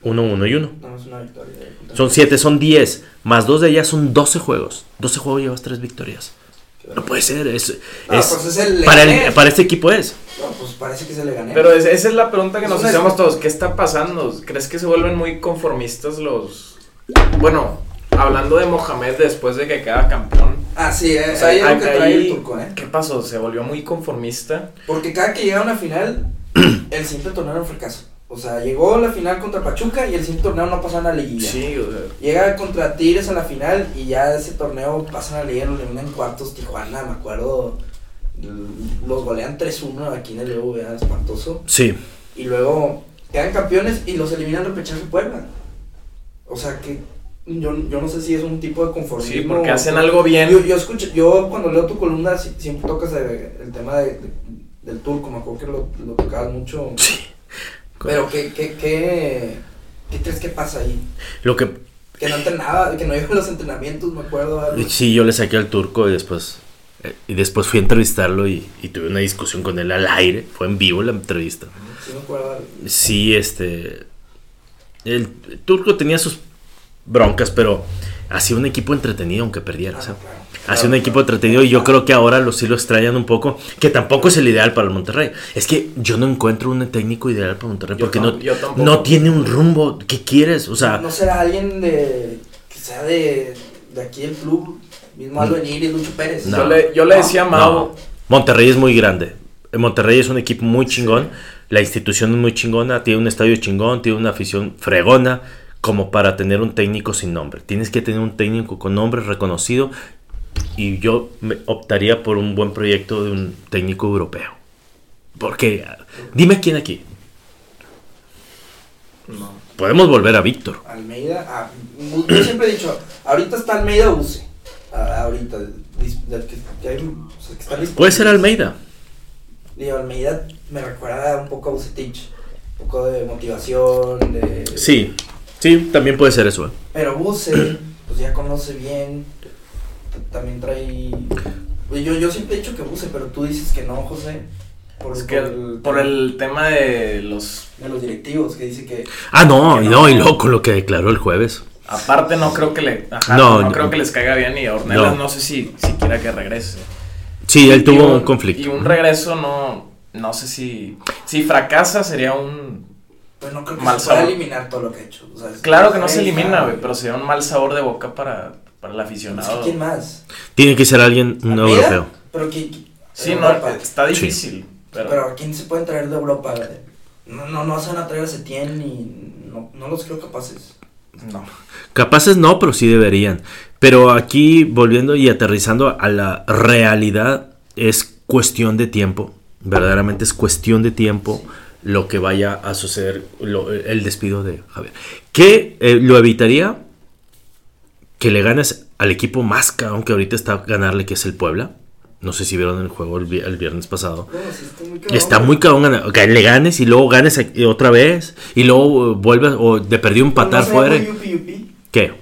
1, 1 y 1. No, es una victoria. Son 7, son 10. Más 2 de allá son 12 juegos. 12 juegos llevas 3 victorias. No puede ser. Es, No, es- pues es el para, el- Leganés. para este equipo es. No, pues parece que se le gané. Pero es- esa es la pregunta que nos hacemos todos. ¿Qué está pasando? ¿Crees que se vuelven muy conformistas los... Bueno, hablando de Mohamed después de que queda campeón. Ah, sí, eh, O sea, ahí es lo ahí- que trae el turco, ¿eh? ¿Qué pasó? ¿Se volvió muy conformista? Porque cada que llega a una final, el siguiente torneo era un fracaso. O sea, llegó a la final contra Pachuca y el siguiente torneo no pasa a la liguilla. Sí, o sea... Llega contra Tigres a la final y ya ese torneo pasa a la liguilla, lo eliminan en cuartos Tijuana, me acuerdo. los golean 3-1 aquí en el BBVA, espantoso. Sí, Y luego quedan campeones y los eliminan repechaje Puebla. O sea que yo, yo no sé si es un tipo de conformismo. Sí, porque hacen algo bien. Yo, yo escucho, yo cuando leo tu columna si- siempre tocas el, el tema de, de- del turco, me acuerdo que lo, lo tocabas mucho. sí. Pero ¿qué, qué, qué, qué crees que pasa ahí? Lo que Que no entrenaba, que no iba a los entrenamientos, me acuerdo. algo. sí, yo le saqué al turco y después eh, y después fui a entrevistarlo y, y tuve una discusión con él al aire, fue en vivo la entrevista. Sí, me acuerdo. Sí, este el turco tenía sus broncas, pero hacía un equipo entretenido aunque perdiera, o sea, claro. Hacía un equipo entretenido y yo creo que ahora lo, sí lo extrañan un poco, que tampoco es el ideal para el Monterrey. Es que yo no encuentro un técnico ideal para Monterrey porque no, no tiene un rumbo. ¿Qué quieres? O sea, no será alguien de que sea de, de aquí del club, mismo Aldo Enir y Lucho Pérez. No. Yo le, yo le decía a no. Mau, Monterrey es muy grande. Monterrey es un equipo muy chingón. La institución es muy chingona. Tiene un estadio chingón. Tiene una afición fregona. Como para tener un técnico sin nombre. Tienes que tener un técnico con nombre reconocido. Y yo me optaría por un buen proyecto de un técnico europeo. Porque, dime quién aquí. no. Podemos volver a Víctor. Almeida, ah, yo siempre he dicho, ahorita está Almeida Use. Ah, ahorita, dis- del que, que hay, o sea, que están Puede ser. Almeida. Digo, Almeida me recuerda un poco a Bucetich. Un poco de motivación, de... Sí, sí, también puede ser eso. ¿eh? Pero Buse, pues ya conoce bien. También trae... pues Yo, yo siempre he dicho que Buse, pero tú dices que no, José. Por, Es que por el tema de los... De los directivos, que dice que... Ah, no, Que no, no. y luego con lo que declaró el jueves. Aparte no creo que le... Ajá, No, no, no. creo que les caiga bien y a Ornelas No. no, sé si siquiera que regrese. Sí, él Y tuvo un, conflicto. Y un regreso no... No sé si... Si fracasa sería un... Pues no creo que Mal se pueda sabor. eliminar todo lo que ha hecho. O sea, es- Claro que no se elimina, güey, pero sería un mal sabor de boca para, para el Es aficionado. que ¿Quién más? Tiene que ser alguien un ¿Almeida? europeo. Pero que... Sí, no, Europa. está difícil. Pero, Pero, ¿a quién se pueden traer de Europa? No, no, no se van a traer a Setién y no, no los creo capaces. no. Capaces no, pero sí deberían. Pero aquí, volviendo y aterrizando a la realidad, es cuestión de tiempo. Verdaderamente es cuestión de tiempo lo que vaya a suceder, lo- el despido de Javier. ¿Qué eh, lo evitaría? Que le ganes al equipo más cabrón que ahorita está ganarle, que es el Puebla. No sé si vieron el juego el, vi- el viernes pasado. No, sí está muy cabrón. Está muy cabrón ganar- que le ganes y luego ganes otra vez y luego eh, vuelves o de empatar ¿No sería fuera. muy yupi, yupi? ¿Qué?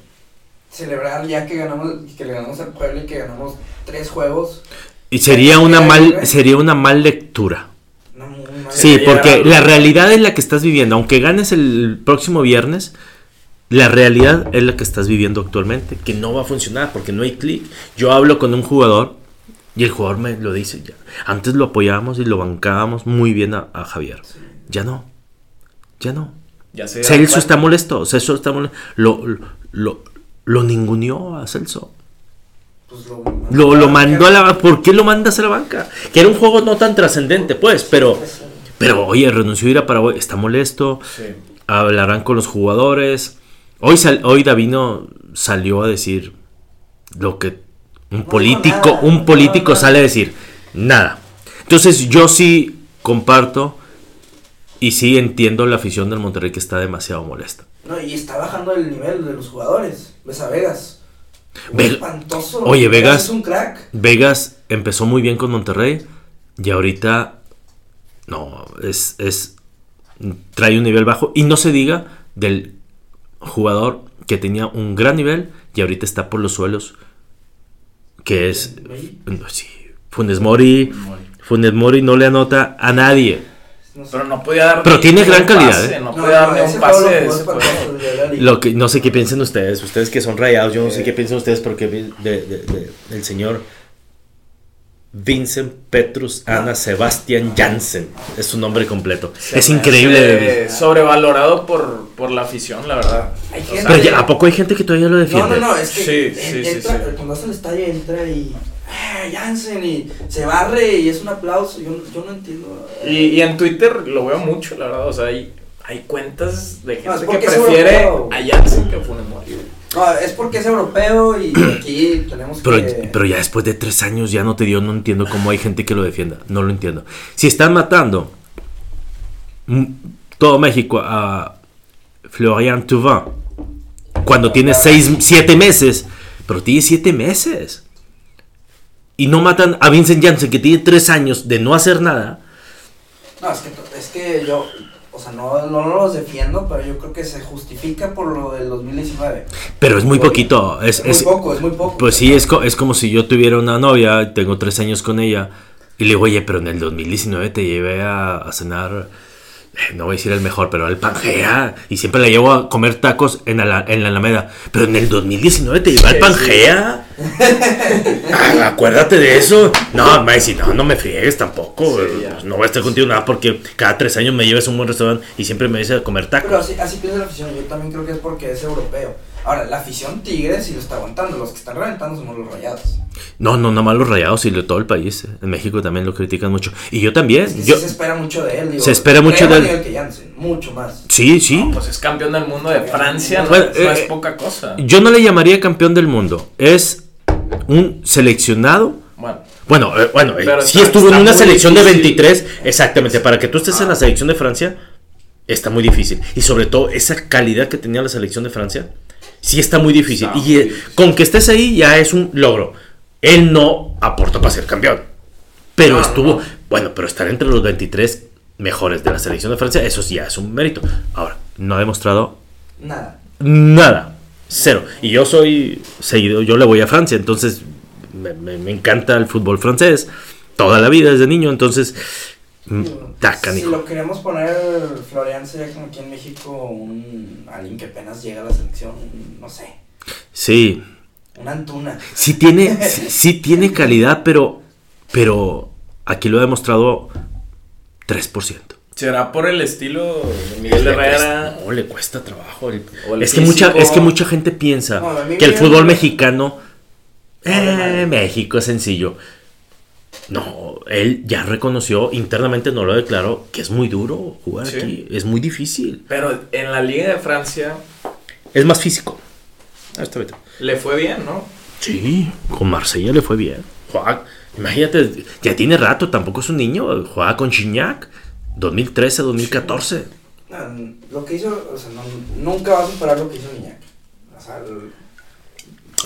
Celebrar ya que ganamos, que le ganamos al Puebla y que ganamos tres juegos. Y sería una mal sería una mal lectura. Sí, porque la realidad es la que estás viviendo, aunque ganes el próximo viernes, la realidad es la que estás viviendo actualmente, que no va a funcionar porque no hay clic. Yo hablo con un jugador y el jugador me lo dice ya. Antes lo apoyábamos y lo bancábamos muy bien a, a Javier. Sí. Ya no. Ya no. Ya se Celso está molesto. Celso está molesto. Lo, lo, lo ninguneó a Celso. Pues lo, Lo, lo mandó a la ¿Por qué lo mandas a la banca? Que era un juego no tan trascendente, pues, pero. Pero oye, renunció a ir a Paraguay. Está molesto. Sí. Hablarán con los jugadores. Hoy, sal- hoy Davino salió a decir lo que un político, nada, un político sale a decir. Nada. Entonces yo sí comparto y sí entiendo la afición del Monterrey que está demasiado molesta. No, y está bajando el nivel de los jugadores. Ves a Vegas. Ve- espantoso. Oye, Vegas- es un crack. Vegas empezó muy bien con Monterrey y ahorita no, es, es trae un nivel bajo y no se diga del jugador que tenía un gran nivel y ahorita está por los suelos que es no, sí, Funes Mori, Funes Mori no le anota a nadie. no. Pero no podía dar. Pero tiene gran calidad, pase, ¿eh? No, podía dar ni ese un pase lo que no sé qué piensen ustedes, ustedes que son rayados, yo no sé qué piensan ustedes porque vi- de, de- de- del señor Vincent Petrus Ana Sebastian Jansen es su nombre completo. Se es increíble. sobrevalorado por, por la afición, la verdad. Hay gente- Pero ya, ¿a poco hay gente que todavía lo No, defiende? no, no, es que Sí, en- sí, sí, entra, sí. cuando hace el estadio entra y "Ah, Jansen y se barre y es un aplauso. Yo, yo no entiendo. Y, y en Twitter lo veo mucho, la verdad. O sea, hay, hay cuentas de No, gente que porque es prefiere a Jansen que a Funes Mori. güey. No, es porque es europeo y aquí tenemos Pero, que... pero ya después de tres años ya no te dio, no entiendo cómo hay gente que lo defienda. No lo entiendo. Si están matando todo México a Florian Thauvin cuando tiene seis, siete meses, pero tiene siete meses. Y no matan a Vincent Janssen que tiene tres años de no hacer nada. No, es que, es que yo, o sea, no, no los defiendo, pero yo creo que se justifica por lo del 2019. Pero es muy Oye, poquito. Es, Es, es- muy poco, es muy poco. Pues sí, es, co- es como si yo tuviera una novia, tengo tres años con ella, y le digo, oye, pero en el 2019 te llevé a, a cenar, no voy a decir el mejor, pero al Pangea, y siempre la llevo a comer tacos en la, en la Alameda. Pero en el 2019 te llevé al Pangea. Ah, acuérdate de eso. No, me dice, no, no me friegues tampoco. Sí, eh, pues no voy a estar contigo nada porque cada tres años me llevas a un buen restaurante y siempre me dices a comer Pero tacos. así, así piensa la afición, yo también creo que es porque es europeo. Ahora, la afición Tigres sí lo está aguantando, los que están reventando son los rayados. No, no, nada más los rayados y de todo el país. En México también lo critican mucho. Y yo también. Es que sí se espera mucho de él, digo. Se espera mucho de él. nivel que Janssen, mucho más. Sí, sí. No, pues es campeón del mundo de Francia, no, Bueno, no eh, es eh, poca cosa. Yo no le llamaría campeón del mundo. Es un seleccionado. Bueno, Bueno, eh, bueno, eh, sí está- estuvo en una selección de difícil. 23. Exactamente. Para que tú estés en Ah. la selección de Francia, está muy difícil. Y sobre todo, esa calidad que tenía la selección de Francia, sí está muy difícil. Está y muy eh, difícil. con que estés ahí ya es un logro. Él no aportó para ser campeón. Pero No, estuvo. no. Bueno, pero estar entre los 23 mejores de la selección de Francia, eso sí ya es un mérito. Ahora, no ha demostrado Nada. Nada. Cero. Y yo soy seguido, yo le voy a Francia, entonces me, me- me encanta el fútbol francés. Toda la vida desde niño, entonces. Mm, ta, Si lo queremos poner, Florian sería como aquí en México un alguien que apenas llega a la selección, no sé, Sí. una Antuna. Sí tiene, sí, sí tiene calidad, pero. Pero aquí lo ha demostrado 3%. ¿será por el estilo de Miguel Le Herrera? cuesta- no, le cuesta trabajo. el- O el es, que mucha, es que mucha gente piensa No, que el me- fútbol mexicano. Eh. México es sencillo. No, él ya reconoció, internamente no lo declaró, que es muy duro jugar Sí. aquí. Es muy difícil. Pero en la Liga de Francia Es más físico. Bien. le fue bien, ¿no? Sí, con Marsella le fue bien. Juega, imagínate, ya tiene rato, tampoco es un niño. Juega con Chignac, 2013, 2014. No, lo que hizo, o sea, no- nunca va a superar lo que hizo Niñac. O sea, el-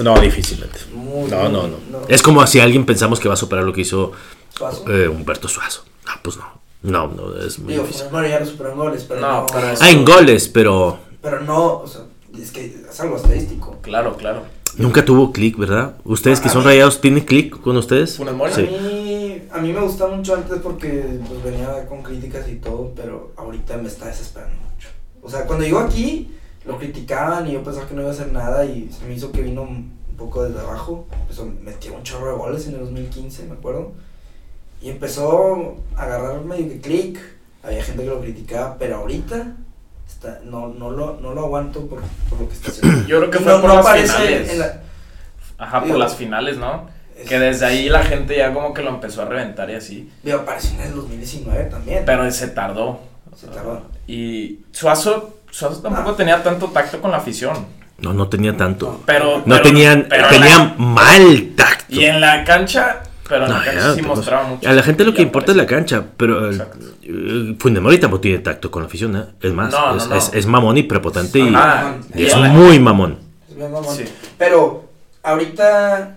No, difícilmente. muy, No, no, muy- no. Es como si alguien pensamos que va a superar lo que hizo Suazo. eh, Humberto Suazo. No, pues no. No, no, es muy Digo, difícil. Mori ya lo superó en goles, pero No, no. pero es- Ah, en goles, pero pero no, o sea, es que es algo estadístico. Claro, claro. nunca tuvo clic, ¿verdad? Ustedes que A son mí- rayados, ¿tienen clic con ustedes? Funes Mori. A Sí. mí, a mí me gustaba mucho antes porque pues, venía con críticas y todo, pero ahorita me está desesperando mucho. O sea, cuando llegó aquí, lo criticaban y yo pensaba que no iba a hacer nada y se me hizo que vino un poco desde abajo. Empezó, metió un chorro de goles en el 2015, me acuerdo. Y empezó a agarrar medio que clic. Había gente que lo criticaba, pero ahorita está, no, no, lo, no lo aguanto por, por lo que está haciendo. Yo creo que Y fue no, por no las finales. en la- Ajá, por las finales, ¿no? es- Que desde ahí la gente ya como que lo empezó a reventar y así. digo, apareció en el 2019 también. Pero se tardó. Se tardó. Y Suazo, Suazo tampoco Ah. tenía tanto tacto con la afición. No, no tenía tanto. Pero. No pero- tenían, pero en tenían la- mal tacto. y en la cancha. Pero en No, la cancha ya, sí pues, mostraba mucho. A la gente lo que importa es la aparecía. cancha, pero eh, Exacto. eh, Funes Mori tampoco tiene tacto con la afición, ¿eh? Es más, No, es, no. es- es mamón y prepotente y, Ajá. y Y es muy mamón. Es bien mamón. Sí. Pero, ahorita,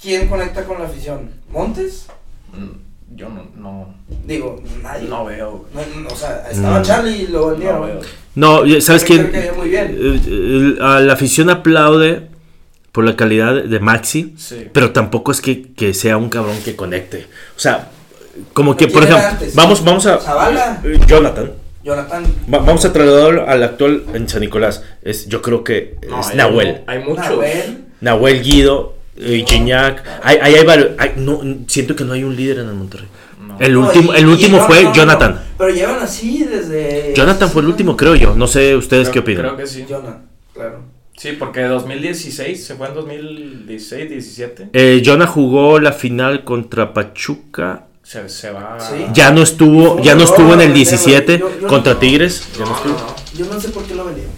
¿quién conecta con la afición? ¿Montes? Mm, Yo no, no, Digo, nadie. no veo. No, no, o sea, estaba Mm. Charlie y lo vendieron. No veo. No, ¿sabes quién? que muy bien. Eh, a la afición aplaude por la calidad de Maxi, Sí. pero tampoco es que, que sea un cabrón que conecte. O sea, como que, ¿Quién por ejemplo, antes? vamos, vamos a... Zavala. Eh, Jonathan. Jonathan. Va- vamos a trasladarlo al actual en San Nicolás. Es, yo creo que No, es hay- Nahuel. Hay muchos. Nahuel. Nahuel Guido, eh, Gignac. Hay, hay, hay varios. hay- no, siento que no hay un líder en el Monterrey. No. El No, último, y- el y último no, fue no, no, Jonathan. no, pero llevan así desde. Jonathan fue el último, creo yo. No sé ustedes Creo- qué opinan. Creo que sí. Jonathan, claro. Sí, porque 2016, se fue en 2016, 17. Eh, Jonah jugó la final contra Pachuca. Se, se va. Sí. Ya no estuvo, ya no estuvo en el 17 Yo- yo- contra no. Tigres. Ya no No, estuvo. no, no. Yo no sé por qué lo vendieron.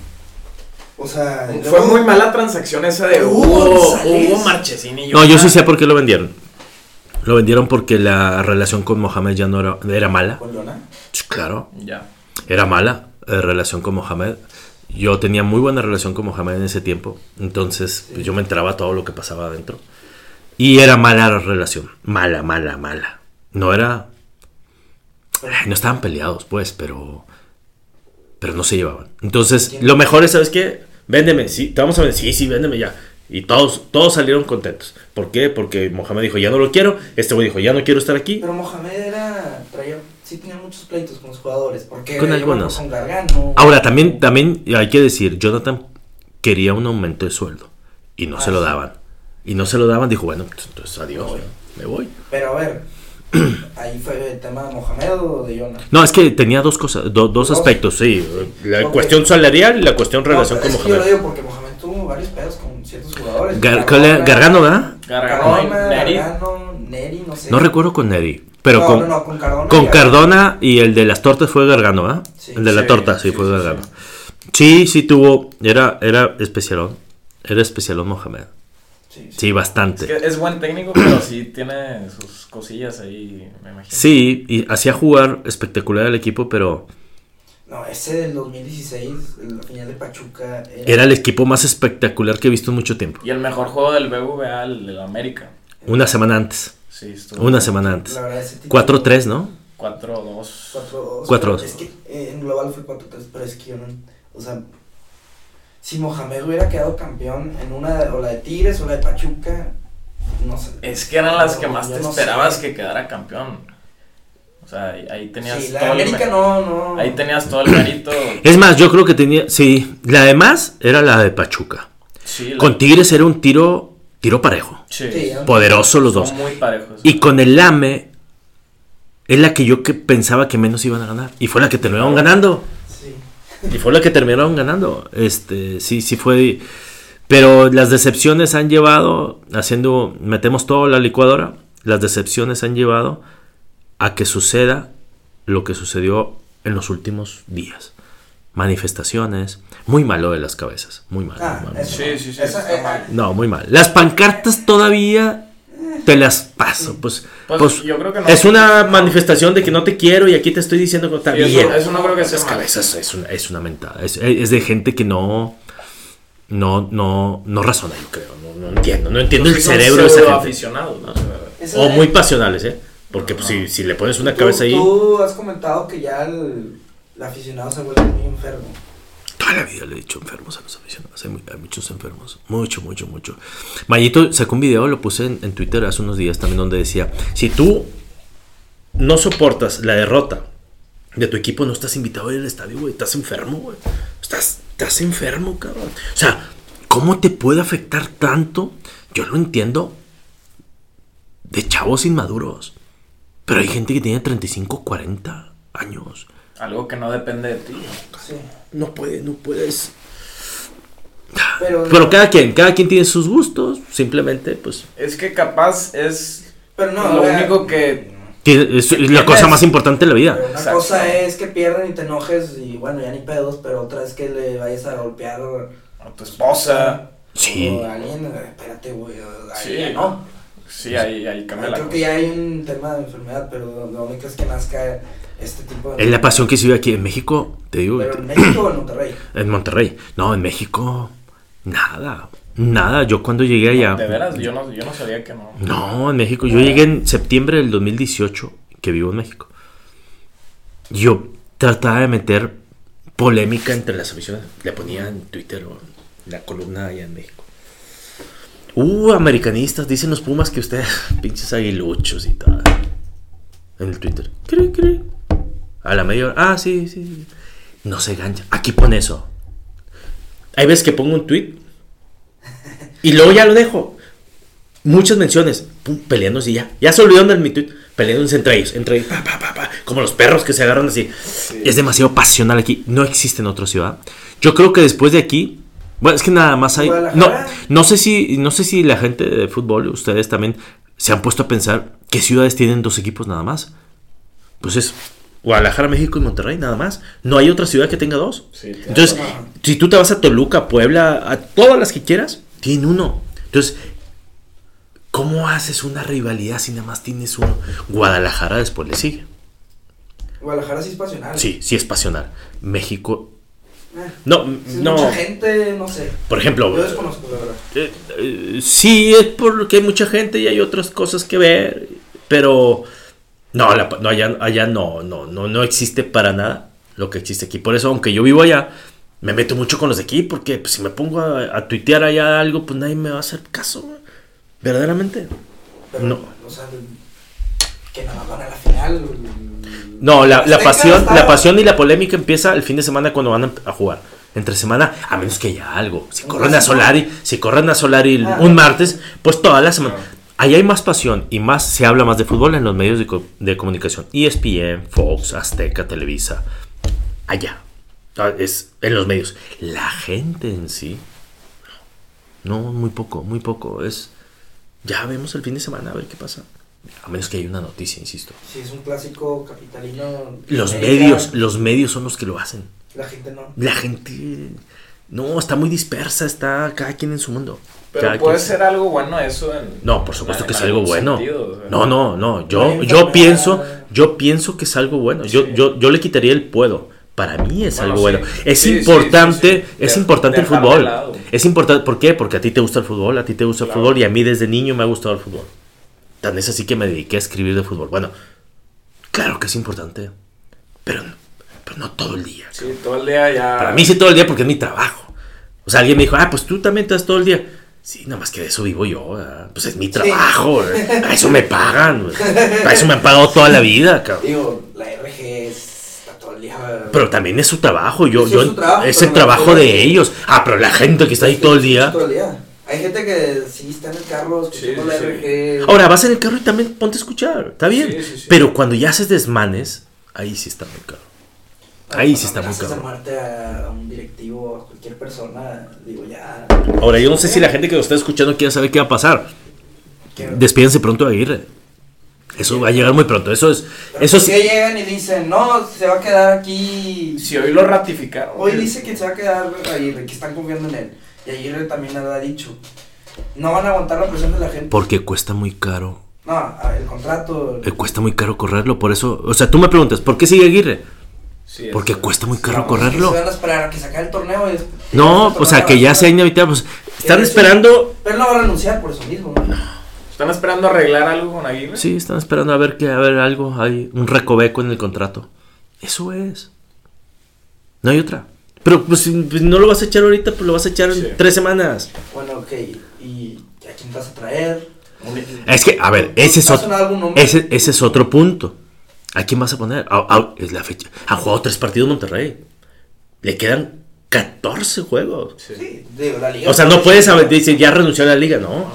O sea, Fue luego- muy mala transacción esa de Hugo Hugo, Marchesín y No, yo sí sé por qué lo vendieron. Lo vendieron porque la relación con Mohamed ya no era, era mala. ¿Con Jonah? Claro, Ya. era mala la relación con Mohamed. Yo tenía muy buena relación con Mohamed en ese tiempo. Entonces, pues, yo me enteraba todo lo que pasaba adentro. Y era mala la relación. Mala, mala, mala. No era. Ay, no estaban peleados, pues, pero. Pero no se llevaban. Entonces, lo mejor es, ¿sabes qué? Véndeme, sí, te vamos a vender. Sí, sí, véndeme ya. Y todos, todos salieron contentos. ¿Por qué? Porque Mohamed dijo, ya no lo quiero. Este güey dijo, ya no quiero estar aquí. Pero Mohamed era. Traía, sí tenía muchos pleitos con los jugadores. Porque Con algunos. acuerdo Con Gargano. Ahora, también, también hay que decir, Jonathan quería un aumento de sueldo. Y no Ah, se lo daban. Y no se lo daban, dijo, bueno, pues, entonces adiós, Me voy. me voy. Pero a ver. ahí fue el tema de Mohamed o de Jonah. No, es que tenía dos cosas, do- dos Dos. aspectos, sí. La Ok. cuestión salarial y la cuestión relación No, con es que Yo lo Mohamed. digo porque Mohamed tuvo varios pedos con ciertos jugadores. Gar-. Gargano, ¿verdad? Gargano Neri. Gargano, Neri, no sé. No recuerdo con Neri, pero no, con, no, no, con Cardona. con y. Cardona y el de las tortas fue Gargano, ¿ah? Sí. el de la Sí, torta, sí, sí, fue sí, Gargano. Sí, sí tuvo, era, era especialón. Era especialón Mohamed. Sí, sí. Sí, bastante. Es que es buen técnico, pero sí tiene sus cosillas ahí, me imagino. Sí, y hacía jugar espectacular el equipo, pero No, ese del 2016, la final de Pachuca. era el equipo más espectacular que he visto en mucho tiempo. Y el mejor juego del BBVA, el del América. Una semana antes. Sí, estuvo. Una semana antes. La verdad, ese título- 4-3, ¿no? 4-2. 4-2. 4-2. Es que eh, en global fue 4-3, pero es que yo no. O sea, si Mohamed hubiera quedado campeón en una, de- o la de Tigres o la de Pachuca, no sé. Es que eran las que más te no esperabas sé. que quedara campeón. O sea, ahí, ahí tenías Sí, la todo el América me- no, no. Ahí tenías todo el mérito. Es más, yo creo que tenía. Sí, la de más era la de Pachuca. Sí, la- Con Tigres era un tiro, tiro parejo. sí, Poderoso los dos. muy parejos. Y con el Lame es la que yo que pensaba que menos iban a ganar. Y fue la que terminaron ganando. Sí. Y fue la que terminaron ganando. Este, sí, sí fue. Pero las decepciones han llevado, haciendo, metemos todo a la licuadora, las decepciones han llevado a que suceda lo que sucedió en los últimos días. Manifestaciones, muy malo de las cabezas, muy mal. Ah, muy mal. eso Sí, no. sí, sí, Esa- está eh, mal. No, muy mal. Las pancartas todavía te las paso. Pues, Pues, pues, yo creo que no. es una manifestación de que no te quiero y aquí te estoy diciendo que está Sí, eso- bien. eso no creo que sea Las mal. cabezas es una, es una mentada. Es, es de gente que no, no, no, no razona, yo creo. No, no entiendo. No entiendo el cerebro de esa gente. ¿no? O muy pasionales, ¿eh? Porque pues, si, si le pones una tú- cabeza ahí, Tú has comentado que ya el, el aficionado se vuelve muy enfermo. Toda la vida le he dicho enfermos a los aficionados. Hay, mu- hay muchos enfermos. Mucho, mucho, mucho. Mayito sacó un video, lo puse en, en Twitter hace unos días también, donde decía: Si tú no soportas la derrota de tu equipo, no estás invitado a ir al estadio, güey. Estás enfermo, güey. Estás, estás enfermo, cabrón. O sea, ¿cómo te puede afectar tanto? Yo lo entiendo de chavos inmaduros. Pero hay gente que tiene 35, 40 años. Algo que no depende de ti. Sí. No puede, no puedes. Pero, Pero cada quien, cada quien tiene sus gustos. Simplemente, pues. Es que capaz es pero no, lo único que. tiene- es la cosa más importante de la vida. Pero una Exacto. cosa es que pierden y te enojes y bueno, ya ni pedos, pero otra es que le vayas a golpear A tu esposa. Sí. o a alguien, eh, espérate, güey, ahí Sí, ya no. Sí, ahí, ahí cambia Ahí la creo cosa. que ya hay un tema de enfermedad, pero ¿de dónde crees que nazca este tipo de Es la pasión que se vive aquí en México, te digo. Pero en México o en Monterrey. En Monterrey. No, en México, nada. Nada. Yo cuando llegué allá. De veras, yo no, yo no sabía que no. No, en México. Yo llegué en septiembre del 2018, que vivo en México. Yo trataba de meter polémica entre las aficiones. Le ponía en Twitter o en la columna allá en México. Uh, americanistas, dicen los Pumas que ustedes, pinches aguiluchos y tal. En el Twitter. Cri, cri. A la media hora. Ah, sí, sí. No se gancha. Aquí pone eso. Hay veces que pongo un tweet y luego ya lo dejo. Muchas menciones, pum, peleándose y ya. Ya se olvidaron de mi tweet. Peleándose entre ellos, entre ellos, pa, pa, pa, pa, como los perros que se agarran así. Es demasiado pasional aquí. No existe en otra ciudad. Yo creo que después de aquí, bueno, es que nada más hay. No, no sé si, no sé si la gente de fútbol, ustedes también, se han puesto a pensar qué ciudades tienen dos equipos nada más. Pues es Guadalajara, México y Monterrey, nada más. No hay otra ciudad que tenga dos. Sí, tiene Entonces, si tú te vas a Toluca, Puebla, a todas las que quieras, tiene uno. Entonces, ¿cómo haces una rivalidad si nada más tienes uno? Guadalajara después le sigue. Guadalajara sí es pasional. Sí, sí es pasional. México, Eh, no, si no. Mucha gente, no sé. Por ejemplo, Yo desconozco, la verdad. eh, eh, sí es porque hay mucha gente y hay otras cosas que ver, pero no, la- no allá, allá no, no, no, no existe para nada lo que existe aquí. Por eso, aunque yo vivo allá, me meto mucho con los de aquí, porque pues, si me pongo a, a tuitear allá algo, pues nadie me va a hacer caso, güey. verdaderamente. Pero, No. O sea, que nada van a la final. No, la, la pasión, la pasión y la polémica empieza el fin de semana cuando van a, jugar. Entre semana, a menos que haya algo. Si corren a. Solari, si corren a Solari Ah. un martes, pues toda la semana. Ahí hay más pasión y más se habla más de fútbol en los medios de, co- de comunicación. ESPN, Fox, Azteca, Televisa. Allá. Ah, Es en los medios. La gente en sí. No, muy poco, muy poco. Es. Ya vemos el fin de semana a ver qué pasa. A menos que haya una noticia, insisto. Si es un clásico capitalino. Los medios, los medios son los que lo hacen. La gente no. La gente no está muy dispersa, está cada quien en su mundo. Pero puede ser algo bueno eso en... No, por supuesto en que es algo bueno. sentido, o sea. No, no, no. Yo, yo pienso, yo pienso que es algo bueno. Yo, Sí. yo, yo le quitaría el puedo. Para mí es Bueno, algo sí. bueno. Es Sí, importante, es De- importante el fútbol. lado. Es importante, ¿por qué? Porque a ti te gusta el fútbol, a ti te gusta el fútbol y a mí desde niño me ha gustado el fútbol. Tan es así que me dediqué a escribir de fútbol. Bueno, claro que es importante, pero, no- pero no todo el día. Sí, todo el día ya... Para mí sí todo el día porque es mi trabajo. O sea, alguien me dijo, ah, pues tú también estás todo el día. Sí, nada más que de eso vivo yo. ¿verdad? Pues es mi trabajo. A eso me pagan. A eso me han pagado toda la vida, cabrón. Digo, la RG está todo el día. Pero también es su trabajo. Yo, Sí, yo, es trabajo, el trabajo de ellos. Ah, pero la gente que está ahí todo el día. Todo el día. Hay gente que sí está en el carro escuchando Sí, la sí. RG. Ahora vas en el carro y también ponte a escuchar. Está bien. Sí, sí, sí. Pero cuando ya haces desmanes, ahí sí está muy caro. Ahí sí está muy caro. muerte a, a un directivo, a cualquier persona, digo ya. Ahora, yo no sé si la gente que lo está escuchando quiere saber qué va a pasar. Despídense pronto de Aguirre. Eso va a llegar muy pronto. Eso es. pero Eso ¿por sí. qué llegan y dicen, no, se va a quedar aquí. Si hoy lo ratificaron. Hoy dice que se va a quedar Aguirre, que están confiando en él. Y Aguirre también lo ha dicho. No van a aguantar la presión de la gente. Porque cuesta muy caro. No, a- el contrato. Eh, cuesta muy caro correrlo. Por eso. O sea, tú me preguntas, ¿por qué sigue Aguirre? Sí, es- Porque cuesta muy caro No, pues, correrlo. Se van a esperar a que se acabe el torneo. y después- No, o sea, que ya sea inevitable. Pues, están sí. esperando. Pero no va a renunciar por eso mismo. ¿no? ¿Están esperando arreglar algo con Aguirre? Sí, están esperando a ver que a ver algo. Hay un recoveco en el contrato. Eso es. No hay otra. Pero pues pues, no lo vas a echar ahorita, pues lo vas a echar Sí. en tres semanas. Bueno, ok. ¿Y a quién vas a traer? Es que, a ver, ese es ¿Va a otro. Ese, ese es otro punto. ¿A quién vas a poner? Ah, ah, es la fecha. Han jugado tres partidos Monterrey. Le quedan 14 juegos. Sí. Sí, digo, la liga. O sea, no puedes saber, dice, ya renunció a la liga, no.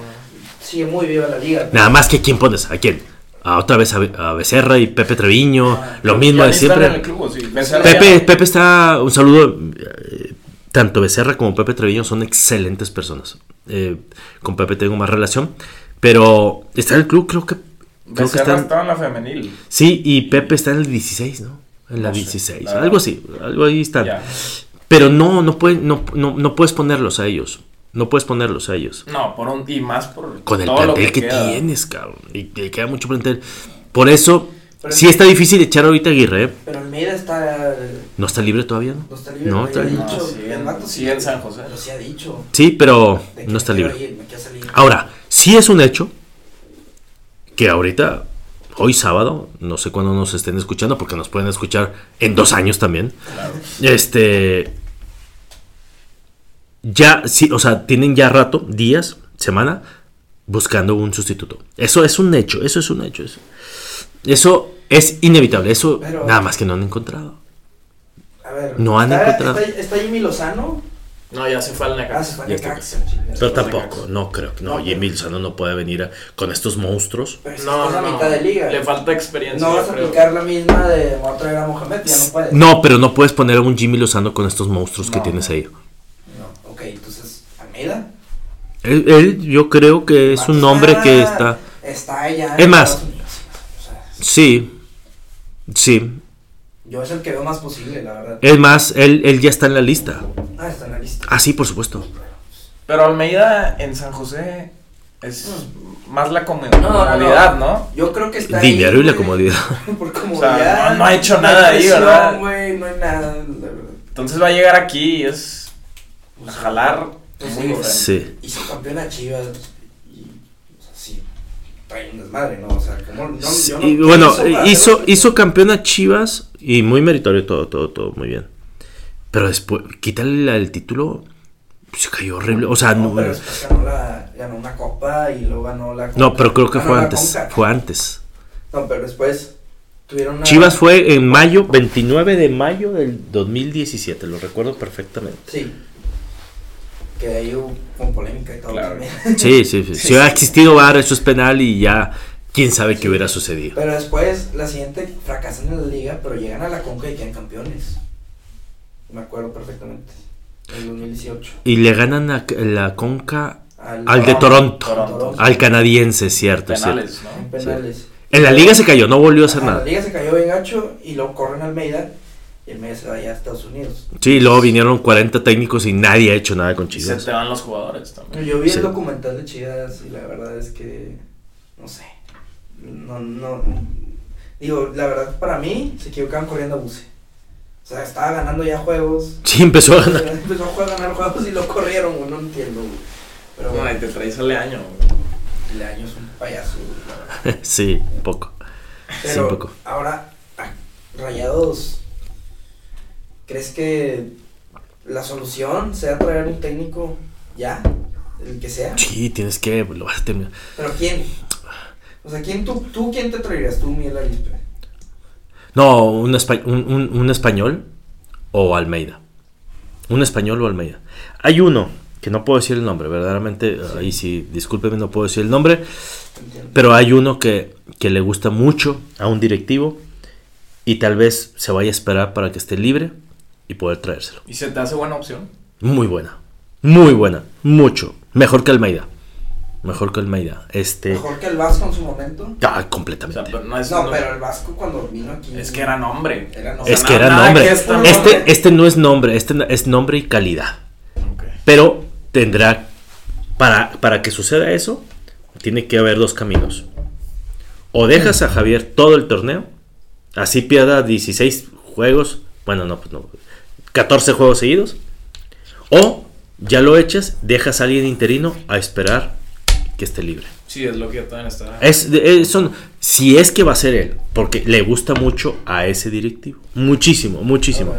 Sigue muy viva la liga. Nada más que quién pones, a quién. A otra vez a, Be- a Becerra y Pepe Treviño, lo mismo de siempre. en el club, sí. Becerra Pepe, ya- Pepe está, un saludo. eh, Tanto Becerra como Pepe Treviño son excelentes personas. Eh, con Pepe tengo más relación. Pero está en el club, creo que. Creo que Becerra está en- estaba en la femenil. Sí, y Pepe está en el 16, ¿no? En la No sé, 16. la verdad. algo así, algo ahí está. Ya. Pero no, no, puede- no, no, no puedes ponerlos a ellos. No puedes ponerlos a ellos. No, por un, y más por Con el todo lo plantel que, tienes, cabrón. Y te queda mucho plantel. Por eso, Pero sí está difícil echar ahorita a Aguirre. ¿eh? Pero Almeida está. No está libre todavía, ¿no? No está libre. No, No, está. No, el en- San José. Pero sí ha dicho. Sí, pero no está libre. Ahora, sí es un hecho que ahorita, hoy sábado, no sé cuándo nos estén escuchando, porque nos pueden escuchar en dos años también. Claro. Este. Ya, sí, o sea, tienen ya rato, días, semana, buscando un sustituto. Eso es un hecho, eso es un hecho. Eso, eso es inevitable, eso Pero- nada más que no han encontrado. A ver. No han está, encontrado. Está, está Jimmy Lozano. No, ya se fue al Ah, Necaxa. se fue a Ya está. Necaxa. Pero tampoco, no creo. No, No, Jimmy Lozano no puede venir a- con estos monstruos. Pero si No, no, mitad de liga. Le falta experiencia. No vas a aplicar la misma de me voy a traer a Mohamed, ya no puedes. No, pero no puedes poner a un Jimmy Lozano con estos monstruos que tienes ahí. No, ok, entonces, Almeida. Él, él, yo creo que es un hombre que está... Está allá. Es más, o sea, Sí, sí. Yo es el que veo más posible, la verdad. Es más, él, él ya está en la lista. Ah, está en Ah, sí, por supuesto. Pero Almeida en San José es más la comu- No, no, no. comodidad, ¿no? Yo creo que está Dinero ahí, y la comodidad. Por O sea, comodidad. no- no ha hecho nada ahí, ¿verdad? güey, no hay nada, la verdad. Entonces va a llegar aquí y es a jalar Pues muy sí. Hizo campeón a Chivas y, o sea, sí, trae un desmadre, ¿no? O sea, como no, Sí, yo no- y ¿qué bueno, para hizo, hacerlo? hizo campeón a Chivas y muy meritorio todo, todo, todo, muy bien. Pero después, quítale el título, se cayó horrible. O sea, No, no, pero ganó, la, ganó una copa y luego ganó la no, pero creo que ganó fue antes. Conca. Fue antes. No, pero después tuvieron una... Chivas fue en mayo, 29 de mayo del 2017, lo recuerdo perfectamente. Sí. Que ahí hubo con polémica y todo Claro. también. Sí, sí, sí. Si hubiera existido VAR, eso es penal y ya quién sabe qué hubiera sucedido. Pero después, la siguiente, fracasan en la liga, pero llegan a la Conca y quedan campeones. Me acuerdo perfectamente. En el 2018. Y le ganan a la Conca Al, al de Toronto, Toronto. al canadiense, cierto, cierto. Penales, En ¿no? penales. En la liga se cayó, no volvió a hacer Ajá, nada. La liga se cayó bien gacho y luego corren a Almeida y Almeida se va allá a Estados Unidos. Sí, luego vinieron 40 técnicos y nadie ha hecho nada con Y se Chivas. te van los jugadores también. Yo vi Sí. el documental de Chivas y la verdad es que, no sé, no, no, digo, la verdad para mí se equivocaban corriendo a Buse. O sea, estaba ganando ya juegos. Sí, empezó a ganar. Empezó a jugar- ganar juegos y lo corrieron, güey, no entiendo, güey. Pero No, y bueno, te traes al año. el año es un payaso, güey. Sí, un poco. Sí, Pero un poco. ahora, ah, Rayados, ¿crees que la solución sea traer un técnico ya? El que sea. Sí, tienes que, lo vas a terminar. ¿Pero quién? O sea, ¿quién tú, tú quién te traerías? Tú, Miguel Arispe. No, un, espa- un, un- español o Almeida. Un español o Almeida. Hay uno, que no puedo decir el nombre, verdaderamente, ahí sí, discúlpeme, no puedo decir el nombre, pero hay uno que, que le gusta mucho a un directivo y tal vez se vaya a esperar para que esté libre y poder traérselo. ¿Y se te hace buena opción? Muy buena, muy buena, mucho. Mejor que Almeida. Mejor que Almeida. Este. Mejor que el Vasco en su momento. Ah, O sea, completamente. pero no es. No, no- pero el Vasco cuando vino aquí. Es que era nombre. Era Es que era nombre. que esto no- Este, este no es nombre, este es nombre y calidad. Pero tendrá, para, para que suceda eso, tiene que haber dos caminos. O dejas a Javier todo el torneo, así pierda 16 juegos, bueno, no, pues no, 14 juegos seguidos, o ya lo echas, dejas a alguien interino a esperar que esté libre. Sí, es lo que también estaba. Es, es- son, si es que va a ser él, porque le gusta mucho a ese directivo, muchísimo, muchísimo.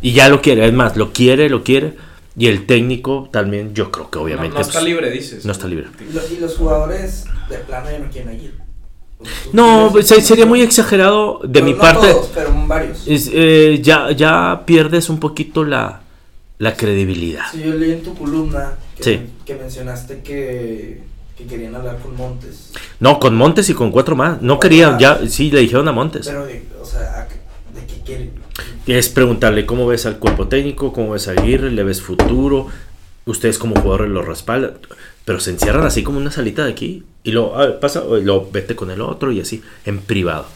Y ya lo quiere, es más, lo quiere, lo quiere. Y el técnico también, yo creo que no, obviamente. no está pues, libre, dices. no está libre. Y, lo- y los jugadores de plano ya no quieren ir. No, se- sería muy exagerado de No- mi no parte. todos, pero varios. es, eh, ya, ya pierdes un poquito la, la credibilidad. Sí, yo leí en tu columna que, Sí. que mencionaste que, que querían hablar con Montes. No, con Montes y con cuatro más. No querían, ya, sí, le dijeron a Montes. Pero, de- o sea, ¿a- ¿de qué quieren? Es preguntarle cómo ves al cuerpo técnico, cómo ves a Aguirre, le ves futuro, ustedes como jugadores lo respaldan, pero se encierran así como una salita de aquí y lo pasa, y lo vete con el otro y así, en privado.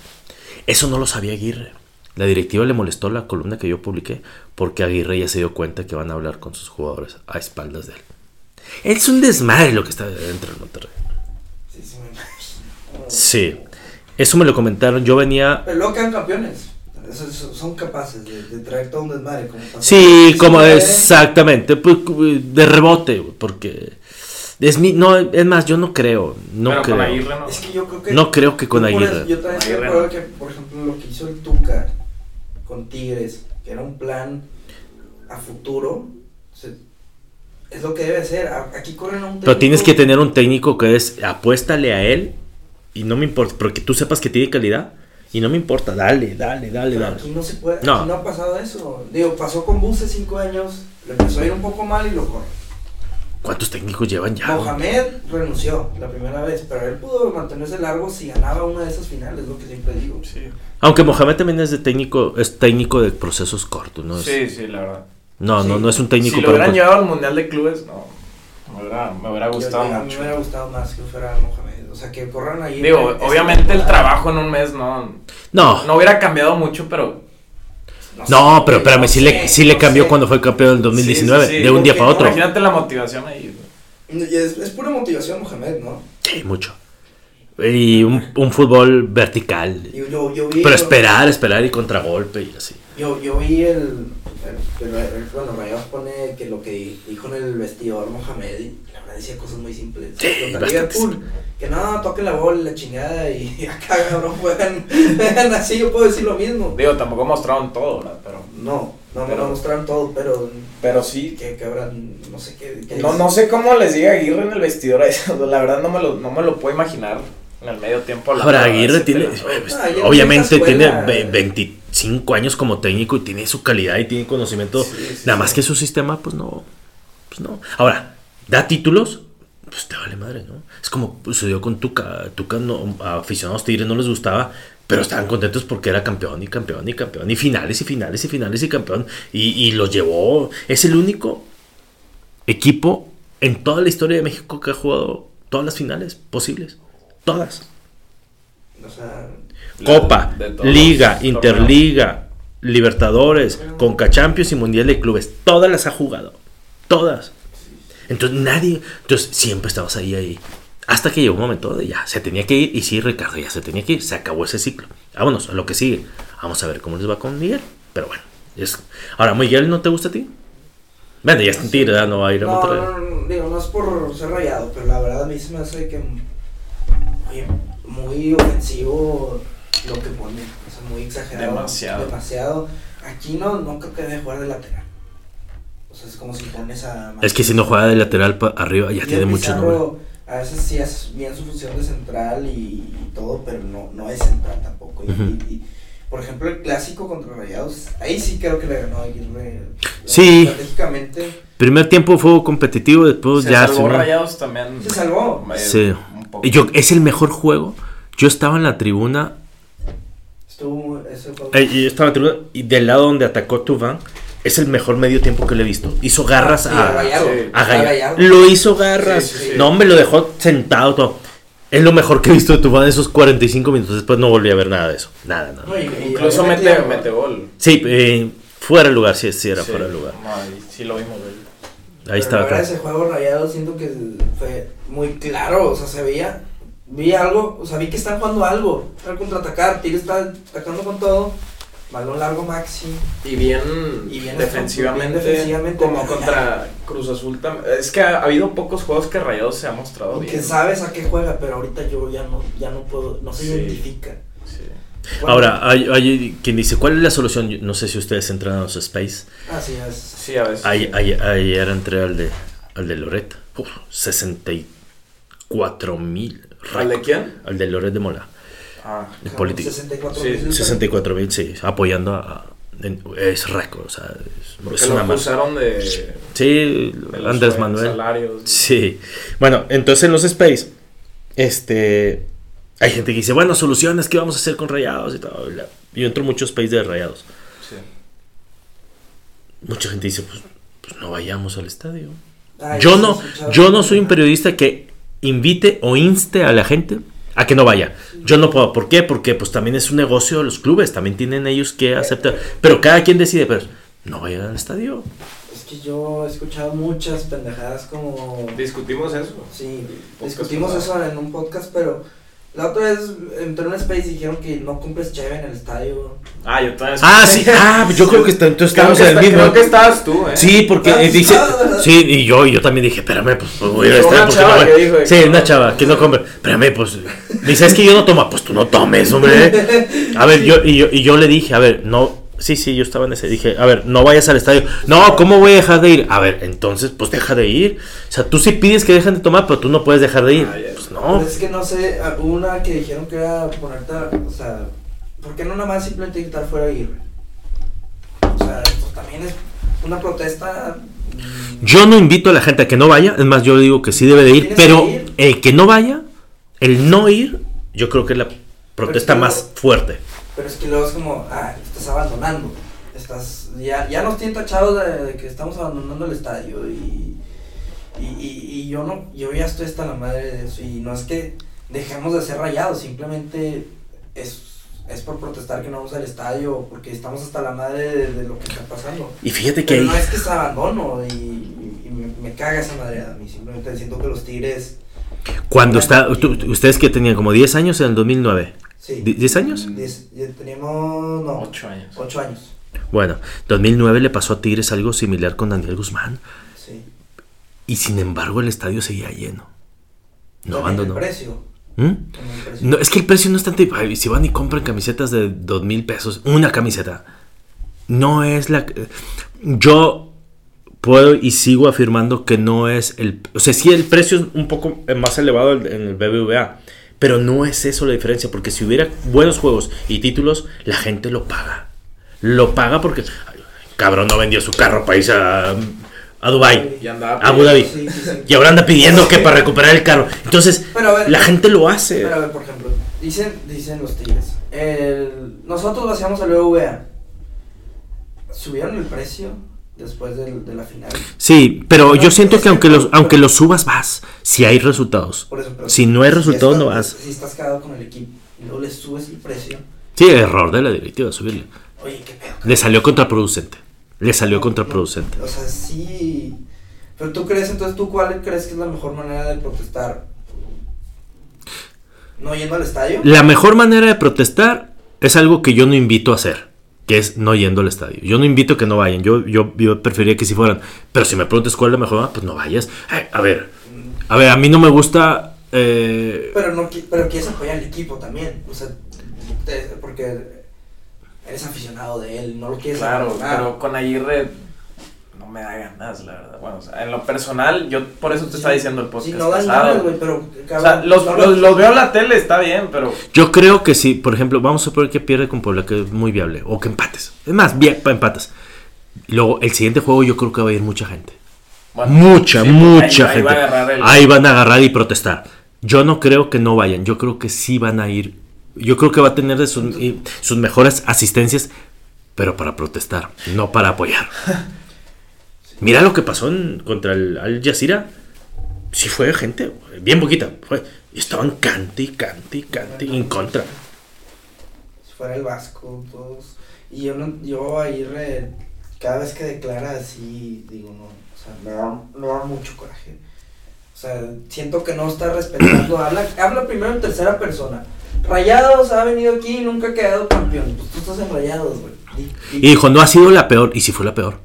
Eso no lo sabía Aguirre. La directiva le molestó la columna que yo publiqué porque Aguirre ya se dio cuenta que van a hablar con sus jugadores a espaldas de él. Es un desmadre lo que está dentro del Monterrey. Sí, sí, me imagino. Sí, eso me lo comentaron. Yo venía Pero luego quedan campeones. Eso- eso- son capaces de, de traer todo un desmadre. Como Sí, como exactamente, pues, de rebote, porque es mi, no, es más, yo no creo, no Pero creo. con Aguirre no. Es que yo creo que. No creo que con Aguirre. Yo también estoy de acuerdo que, por ejemplo, lo que hizo el Tuca con Tigres, que era un plan a futuro, es lo que debe ser. A- Aquí corren a un Pero tienes que técnico- tener un técnico que es, apuéstale a él y no me importa, porque tú sepas que tiene calidad y no me importa, dale, dale, dale, Pero dale. aquí no se puede, No. aquí no ha pasado eso. Digo, pasó con Buse cinco años, le empezó a ir un poco mal y lo corre. ¿Cuántos técnicos llevan ya? Mohamed renunció la primera vez, pero él pudo mantenerse largo si ganaba una de esas finales, es lo que siempre digo. Sí. Aunque Mohamed también es de técnico, es técnico de procesos cortos, ¿no? Es- sí, sí, la verdad. No, no, Sí. no es un técnico si lo hubieran llevado al Mundial de Clubes, no. Me hubiera, me hubiera gustado a mí mucho. me hubiera gustado más que fuera Mohamed. O sea, que corran ahí. Digo, obviamente el trabajo en un mes no, No, no hubiera cambiado mucho, pero No, sé, pero espérame, no sí, sé, le, sí le cambió sé. cuando fue campeón en 2019, Sí, sí, sí, de un día para otro. Imagínate la motivación ahí. Es, es pura motivación, Mohamed, ¿no? Sí, mucho. Y un, un fútbol vertical. Y yo, yo vi. Pero esperar, esperar y contragolpe y así. Yo, yo vi el, el, el, bueno, Mayos pone que lo que dijo en el vestidor Mohamed, la verdad decía cosas muy simples. Sí, Liverpool, que no, toque la bola, la chingada, y acá, cabrón, juegan, juegan, así, yo puedo decir lo mismo. Digo, tampoco mostraron todo, ¿verdad? Pero... No, no, pero, no mostraron todo, pero... Pero sí. Que, que habrán, no sé qué... no, no sé cómo les diga Aguirre en el vestidor a eso, la verdad no me lo, no me lo puedo imaginar en el medio tiempo. Ahora, Aguirre tiene, ah, obviamente tiene 20 cinco años como técnico y tiene su calidad y tiene conocimiento. Nada más que su sistema, pues no. Pues no. Ahora, da títulos, pues te vale madre, ¿no? Es como sucedió con Tuca. Tuca a aficionados Tigres no les gustaba, pero estaban contentos porque era campeón y campeón y campeón. Y finales y finales y finales y campeón. Y, y los llevó. Es el único equipo en toda la historia de México que ha jugado todas las finales posibles. Todas. O sea, Copa, Liga, Interliga, Libertadores, Conca Champions y Mundial de Clubes. Todas las ha jugado. Todas. Entonces nadie. Entonces siempre estabas ahí, ahí. Hasta que llegó un momento de ya, se tenía que ir. Y sí, Ricardo, ya se tenía que ir. Se acabó ese ciclo. Vámonos a lo que sigue. Vamos a ver cómo les va con Miguel. Pero bueno. es- Ahora, ¿Miguel no te gusta a ti? Bueno, ya Tigre, ¿verdad? no va a ir a No, no, no, digo, no es por ser rayado, pero la verdad a mí se me hace que. Oye, muy ofensivo lo que pone. O sea, muy exagerado. Demasiado. Demasiado. Aquí no, no creo que debe jugar de lateral. O sea, es como si pones a. Es que si no juega de lateral para arriba, ya Y tiene mucho. A veces sí hace bien su función de central y, y todo, pero no, no es central tampoco. Y, Ujú. y- y, por ejemplo, el clásico contra Rayados, ahí sí creo que le ganó a Aguirre. Sí. Estratégicamente Primer tiempo fue competitivo, después Se ya salvó se- Rayados también. se salvó. eh, Sí. un poco. Y yo, es el mejor juego. Yo estaba en la tribuna. Estuvo ese juego. eh, y yo estaba tribuna y del lado donde atacó Tuván. Es el mejor medio tiempo que le he visto. Hizo garras Sí, a, Gallardo. sí, a A Gallardo. Lo hizo garras. Sí, sí, sí. No, hombre, lo dejó sentado todo. Es lo mejor que he visto de Tuván en esos 45 minutos. Después no volví a ver nada de eso. Nada, nada. No, Incluso mete, mete gol. Sí, eh, fuera de lugar. Sí, sí era Sí. fuera de lugar. No, ahí sí lo vimos. Ahí Pero estaba acá. ese juego rayado siento que fue muy claro, o sea, se veía, vi algo, o sea, vi que están jugando algo, al contraatacar, Tigre está atacando con todo, balón largo Maxi, Y bien, Y bien defensivamente, bien defensivamente, como contra Cruz Azul. tam- Es que ha, ha habido pocos juegos que Rayados se ha mostrado que bien. sabes a qué juega, pero ahorita yo ya no, ya no puedo, no se Sí. identifica. Sí. Bueno, Ahora, hay, hay quien dice, ¿cuál es la solución? Yo no sé si ustedes entran a los Space. Así es. Sí, a veces. Ay- ay- Ayer entré al de, al de Loret. Uf, 64 mil. ¿Al de quién? Al de Loret de Mola. Ah, De político. 64 Sí, mil. 64 mil, sí. Apoyando a. es récord, o sea, es, porque es lo una acusaron de, Sí, de Andrés Manuel. salarios. Sí. Bueno, entonces en los Space, este. Hay gente que dice, bueno, soluciones, ¿qué vamos a hacer con rayados? Y todo. Yo entro mucho Space de rayados. Sí. Mucha gente dice, pues, pues no vayamos al estadio. Ay, Yo sí, no, yo no soy un periodista que invite o inste a la gente a que no vaya. Yo no puedo. ¿Por qué? Porque pues también es un negocio de los clubes. También tienen ellos que aceptar. Pero cada quien decide, pero no vayan al estadio. Es que yo he escuchado muchas pendejadas como... Discutimos eso. Sí, discutimos eso en un podcast, pero la otra vez entré en un space y dijeron que no compres cheve en el estadio. Ah, yo también. Ah, sí. Ah, yo creo que está- entonces Creo estamos en el mismo. Creo que estabas tú, ¿eh? Sí, porque eh, dice. ah, Sí, y yo, y yo también dije, espérame, pues, pues, voy a ir al Una chava no voy". que dijo de Sí, una no. chava que no compre. Espérame, pues. Dice, es que yo no tomo. Pues tú no tomes, hombre. A ver, yo, y yo, y yo le dije, a ver, no. Sí, sí, yo estaba en ese. Dije, a ver, no vayas al estadio. No, ¿cómo voy a dejar de ir? A ver, entonces, pues deja de ir. O sea, tú sí pides que dejen de tomar, pero tú no puedes dejar de ir. Ah. Pues no. Pero es que no sé, hubo una que dijeron que era ponerte, a- o sea, ¿por qué no nada más simplemente gritar fuera de ir? O sea, esto también es una protesta. mm, Yo no invito a la gente a que no vaya, es más, yo digo que sí debe de ir, pero que ir. el que no vaya, el no ir, yo creo que es la protesta Pero más fuerte. Pero es que luego es como, ah, estás abandonando. Estás, ya, ya nos tienen tachados de, de que estamos abandonando el estadio y, y, y, y yo no, yo ya estoy hasta la madre de eso y no es que dejemos de ser rayados, simplemente es es por protestar que no vamos al estadio, porque estamos hasta la madre de, de lo que está pasando. Y fíjate que Pero no es que se abandono y, y me, me caga esa madre a mí. Simplemente siento que los Tigres. cuando está, ustedes que tenían como 10 años en el 2009, Sí. ¿Die- ¿10 años? Diez- teníamos. No. Ocho años. Ocho años. Bueno, 2009 le pasó a Tigres algo similar con Daniel Guzmán Sí. y sin embargo el estadio seguía lleno. No abandonó. El precio. ¿Mm? el precio. No, es que el precio no es tanto. ay, si van y compran camisetas de dos mil pesos, una camiseta, no es la. Yo puedo y sigo afirmando que no es el. O sea, sí, el precio es un poco más elevado en el BBVA, pero no es eso la diferencia, porque si hubiera buenos juegos y títulos, la gente lo paga. Lo paga porque. ay, cabrón, no vendió su carro para irse a, a Dubai. Andaba Abu Dhabi. Sí, sí, sí. Y ahora anda pidiendo que para recuperar el carro. Entonces, a ver, la gente lo hace. Pero a ver, por ejemplo, dicen, dicen los Tigres. El, nosotros vaciamos al BBVA. ¿Subieron el precio después del- de la final? Sí, pero No, yo siento que aunque que- los, aunque los subas vas, si hay resultados. Por eso, Si no hay resultados, estás- no vas. Si estás quedado con el equipo y luego le subes el precio. Sí, error de la directiva subirle. Oye, qué pedo. Le salió contraproducente. Le salió contraproducente. O sea, sí. Pero tú crees, entonces, ¿tú cuál crees que es la mejor manera de protestar? ¿No yendo al estadio? La mejor manera de protestar es algo que yo no invito a hacer, que es no yendo al estadio. Yo no invito a que no vayan. Yo, yo, yo preferiría que si fueran. Pero si me preguntas cuál es la mejor manera, pues no vayas. Ay, a ver, a ver, a mí no me gusta. eh, Pero no pero quieres apoyar al equipo también. O sea, porque eres aficionado de él, no lo quieres Claro, abandonar. pero con Aguirre no me da ganas, la verdad. Bueno, o sea, en lo personal, yo por eso te estaba diciendo el podcast Sí, no dan ganas, güey, pero. o sea, los, no los, los veo en la tele, está bien, pero Yo creo que si, por ejemplo, vamos a suponer que pierde con Puebla, que es muy viable, o que empates. Es más, bien, pa- empatas. Luego, el siguiente juego yo creo que va a ir mucha gente. bueno, mucha, sí, mucha ahí- ahí va a gente. el- Ahí van a agarrar y protestar. Yo no creo que no vayan, yo creo que sí van a ir. Yo creo que va a tener de sus, sus mejores asistencias, pero para protestar, no para apoyar. Mira lo que pasó en- contra el Al Jazeera. Sí fue gente, bien poquita. Fue, y estaban cante y cante y cante en contra. Si fuera el Vasco, todos. Y yo, no, yo ahí, re- cada vez que declara así, digo, no. O sea, me da, me da mucho coraje. O sea, siento que no está respetando. habla, habla primero en tercera persona. Rayados ha venido aquí y nunca ha quedado campeón. Pues tú estás en Rayados, güey. Y- Y dijo, no ha sido la peor, y sí fue la peor.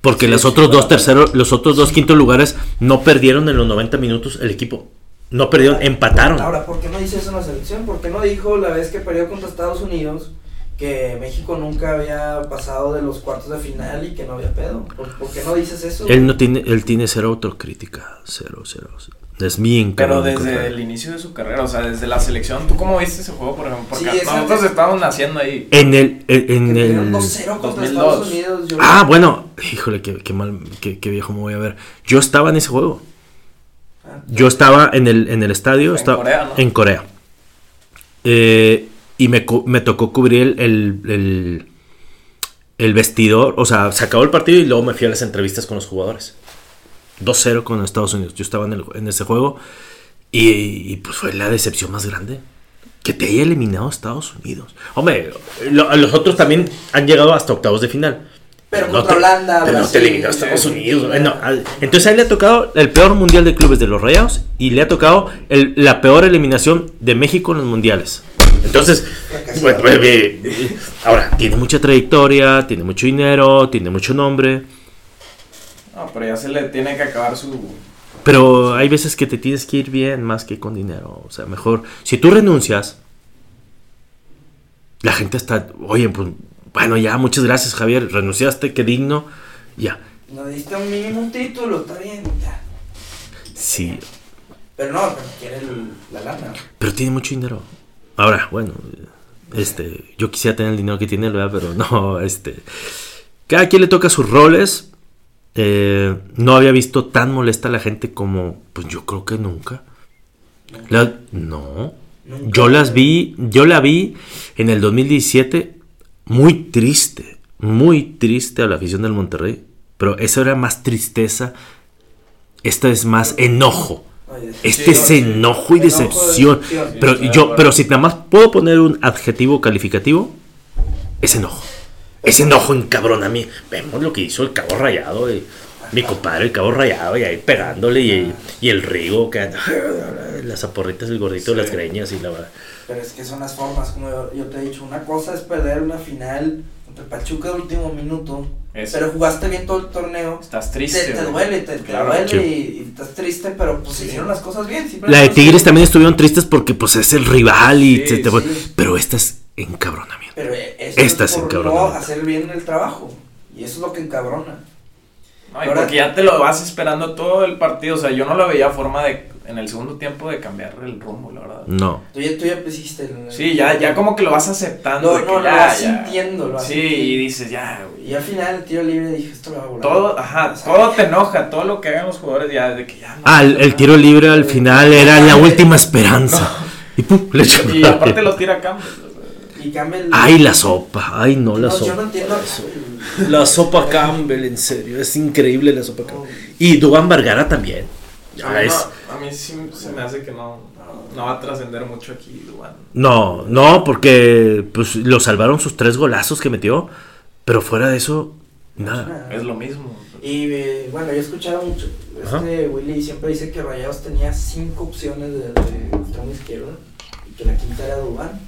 Porque Sí, los otros dos terceros, los otros dos quintos lugares no perdieron en los 90 minutos el equipo. No perdieron, empataron. Ahora, ¿por qué no dice eso en la selección? ¿Por qué no dijo la vez que perdió contra Estados Unidos que México nunca había pasado de los cuartos de final y que no había pedo? ¿Por, por qué no dices eso? Él no tiene, él tiene cero autocrítica. Cero, cero. cero. Es bien Pero cabrón desde el inicio de su carrera, o sea, desde la selección, ¿tú cómo viste ese juego, por ejemplo? Porque Sí, nosotros estábamos naciendo ahí. En el, en, el. 2-0 contra 2002. Estados Unidos. yo- Ah, bueno. Híjole, qué, qué mal, qué, qué viejo me voy a ver. Yo estaba en ese juego. Ah, Yo estaba en el, en el estadio. En estaba, Corea, ¿no? En Corea. Eh, y me, me tocó cubrir el, el, el, el vestidor. O sea, se acabó el partido y luego me fui a las entrevistas con los jugadores. 2-0 con Estados Unidos. Yo estaba en, el- en ese juego. Y, y, pues fue la decepción más grande. Que te haya eliminado Estados Unidos. Hombre, lo- los otros también han llegado hasta octavos de final. Pero no contra te- Holanda, Pero no te Brasil, eliminó a Estados Unidos. no, entonces a él le ha tocado el peor mundial de clubes de los Rayados y le ha tocado el- la peor eliminación de México en los mundiales. Entonces, bueno, ahora, tiene mucha trayectoria, tiene mucho dinero, tiene mucho nombre, No, pero ya se le tiene que acabar su... pero hay veces que te tienes que ir bien más que con dinero. O sea, mejor, si tú renuncias, la gente está, oye, pues, bueno, ya, muchas gracias Javier, renunciaste, qué digno, ya. No diste un mínimo un título, está bien, ya. Sí, Pero no, pero quiere el- la lana. Pero tiene mucho dinero. Ahora, bueno, este, yo quisiera tener el dinero que tiene, él, ¿verdad? Pero no, este. Cada quien le toca sus roles. Eh, no había visto tan molesta a la gente como, pues yo creo que nunca. La- no. Nunca. Yo las vi, yo la vi en el 2017 muy triste, muy triste a la afición del Monterrey. Pero eso era más tristeza. Esta es más enojo. Este Sí, es enojo y decepción. Pero de yo, pero si nada más puedo poner un adjetivo calificativo, es enojo. Es enojo encabrona a mí. Vemos lo que hizo el cabo rayado. y mi compadre, el cabo rayado, y ahí pegándole. Y, y el Rigo, que las aporritas del gordito, Sí. las greñas y la verdad. Pero es que son las formas, como yo, yo te he dicho, una cosa es perder una final contra el Pachuca de último minuto, Eso. pero jugaste bien todo el torneo. Estás Te, triste. te duele, te, duele Sí. y, y estás triste, pero pues Sí. hicieron las cosas bien. La de Tigres también estuvieron tristes porque pues es el rival y Sí, se te- sí. Pero esta es encabronamiento. Pero eh, Esta es es por no encabronamiento. hacer bien el trabajo. Y eso es lo que encabrona. No, y Ahora- porque ya te lo vas esperando todo el partido. O sea, yo no lo veía forma de, en el segundo tiempo, de cambiar el rumbo, la verdad. No. Tú ya, tú ya pusiste el- Sí, ya, ya como que lo vas aceptando. No, no, lo ya, vas ya. sintiendo, lo vas Sí, sintiendo. y dices, ya, güey. Y al final el tiro libre dije, esto lo va a volar. Todo, ajá, O sea, todo te enoja, todo lo que hagan los jugadores ya, de que ya no. Ah, el, el tiro libre al final era la última esperanza. Y pum, le echó Y aparte lo tira Campbell. Y Campbell. Ay, la sopa. Ay, no, la No, yo no sopa. entiendo. La sopa Campbell, en serio. Es increíble la sopa Campbell. Y Dubán Vergara también. A mí, es- no, a mí sí se me hace que no, no va a trascender mucho aquí, Dubán. No, no, porque pues lo salvaron sus tres golazos que metió. Pero fuera de eso, nada. Es lo mismo. Y eh, bueno, yo he escuchado mucho. Ajá. Este Willy siempre dice que Rayados tenía cinco opciones de, de extremo izquierdo y que la quinta era Dubán.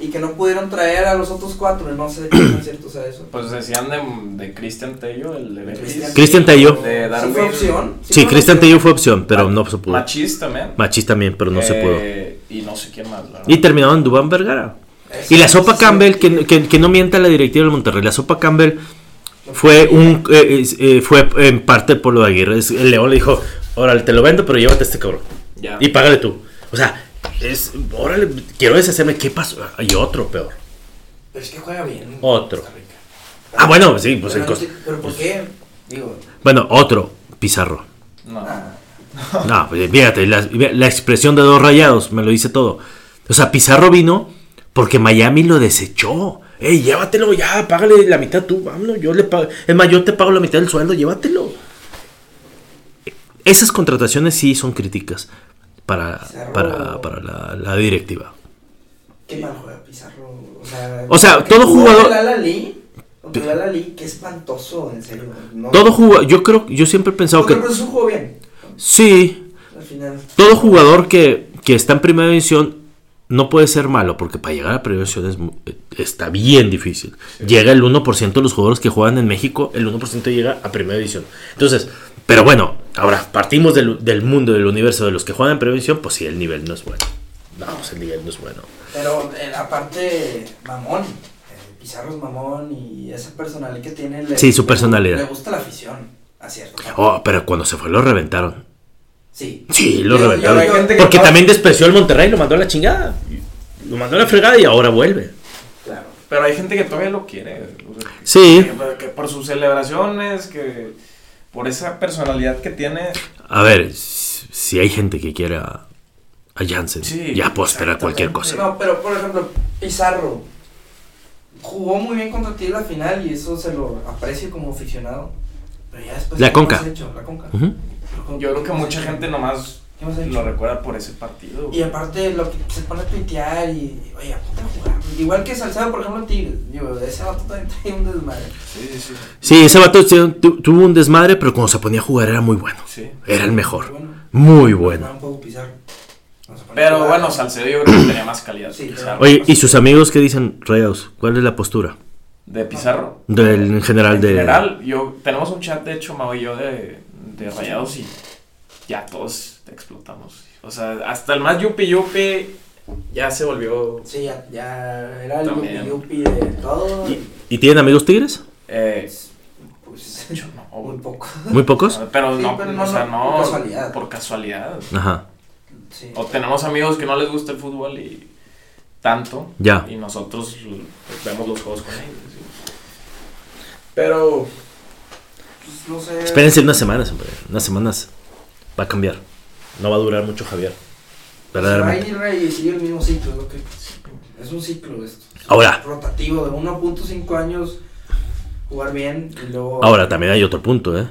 Y que no pudieron traer a los otros cuatro. No sé qué tan cierto sea eso. Pues decían de, de Cristian Tello, el de Betis. Cristian Tello. De ¿Sí Darwin. fue opción? Sí, fue Cristian? Tello fue opción, pero no se pudo. Machis también. Machis también, pero no se pudo. Eh, Y no sé quién más, la verdad. Y terminaron en Dubán Vergara. Eso, Y la sopa sí, Campbell, que, que, que no mienta la directiva del Monterrey, la sopa Campbell fue un eh, eh, fue en parte por lo de Aguirre. El León le dijo, órale, te lo vendo, pero llévate a este cabrón. Ya. Y págale tú. O sea, es, órale, quiero deshacerme, ¿qué pasó? Hay otro peor. Pero es que juega bien. Otro. Costa Rica. Ah, bueno, sí, pues Pero el no Costa- sé- Pero ¿por qué? Digo. Bueno, otro, Pizarro. No. No, pues fíjate, la, la expresión de dos rayados me lo dice todo. O sea, Pizarro vino porque Miami lo desechó. Ey, llévatelo ya, págale la mitad tú, vámonos, yo le pago. Es más, yo te pago la mitad del sueldo, llévatelo. Esas contrataciones sí son críticas para, Pizarro- para, para la, la directiva. Qué mal juega Pizarro. O sea, O sea, todo jugador- Al-Ahly, contra el Al-Ahly, qué espantoso, en serio. No, Todo jugador, yo creo, yo siempre he pensado que el Cruz Azul jugó bien. sí, Al final. todo jugador que, que está en primera división no puede ser malo, porque para llegar a primera división es eh, está bien difícil. Llega el 1% de los jugadores que juegan en México, el 1% llega a primera división. Entonces, pero bueno, ahora partimos del, del mundo, del universo de los que juegan en división, pues sí, el nivel no es bueno. No, pues el nivel no es bueno. Pero eh, aparte, mamón. eh, Pizarro es mamón y esa personalidad que tiene. le- Sí, su personalidad. Le gusta la afición, a cierto. Oh, pero cuando se fue lo reventaron. Sí. Sí, lo reventaron. hay gente que Porque no- también despreció al Monterrey, lo mandó a la chingada. Lo mandó a la fregada y ahora vuelve. Claro. Pero hay gente que todavía lo quiere. o sea, que- Sí. Que, que por sus celebraciones, que por esa personalidad que tiene. A ver, si hay gente que quiere a, Jansen, Sí, ya puedo esperar cualquier cosa. No, pero por ejemplo, Pizarro jugó muy bien contra ti en la final y eso se lo aprecio como aficionado. Pero ya después. La ¿qué Conca. hecho? La Conca. Yo creo que mucha gente nomás ¿Qué más lo recuerda por ese partido. Y aparte lo que se pone a tuitear y, oye, a jugar. Igual que Salcedo, por ejemplo, Tigres. Digo, ese vato también trae un desmadre. Sí, sí, sí. Sí, ese vato tu- tu- tuvo un desmadre, pero cuando se ponía a jugar era muy bueno. Sí. Era el mejor. Bueno, Muy bueno. un poco Pizarro. Pero bueno, Salcedo yo creo que tenía más calidad. Sí. Pizarro. Oye, ¿y sus amigos qué dicen, Rayados? ¿Cuál es la postura? De Pizarro. Del, en general En de... general, yo, tenemos un chat, de hecho, Mau y yo, de, de rayados y ya todos explotamos. O sea, hasta el más yupi yupi ya se volvió. Sí, ya, ya era el También. yupi yupi de todo. ¿Y, y tienen amigos tigres? Eh, Pues, yo no, muy poco. ¿Muy pocos? Pero Sí, no, pero o sea, no, por casualidad. Por casualidad. Ajá. Sí. O tenemos amigos que no les gusta el fútbol y tanto. Ya. Y nosotros vemos los juegos con ellos. sí. Pero. Pues, no sé. Espérense unas semanas, hombre. Unas semanas va a cambiar. No va a durar mucho Javier. Se va a Verdaderamente. ir Rey, y sigue el mismo ciclo. es lo que- es un ciclo esto. Ahora. Rotativo de 1.5 años. Jugar bien y luego. Ahora, también hay otro punto, ¿eh?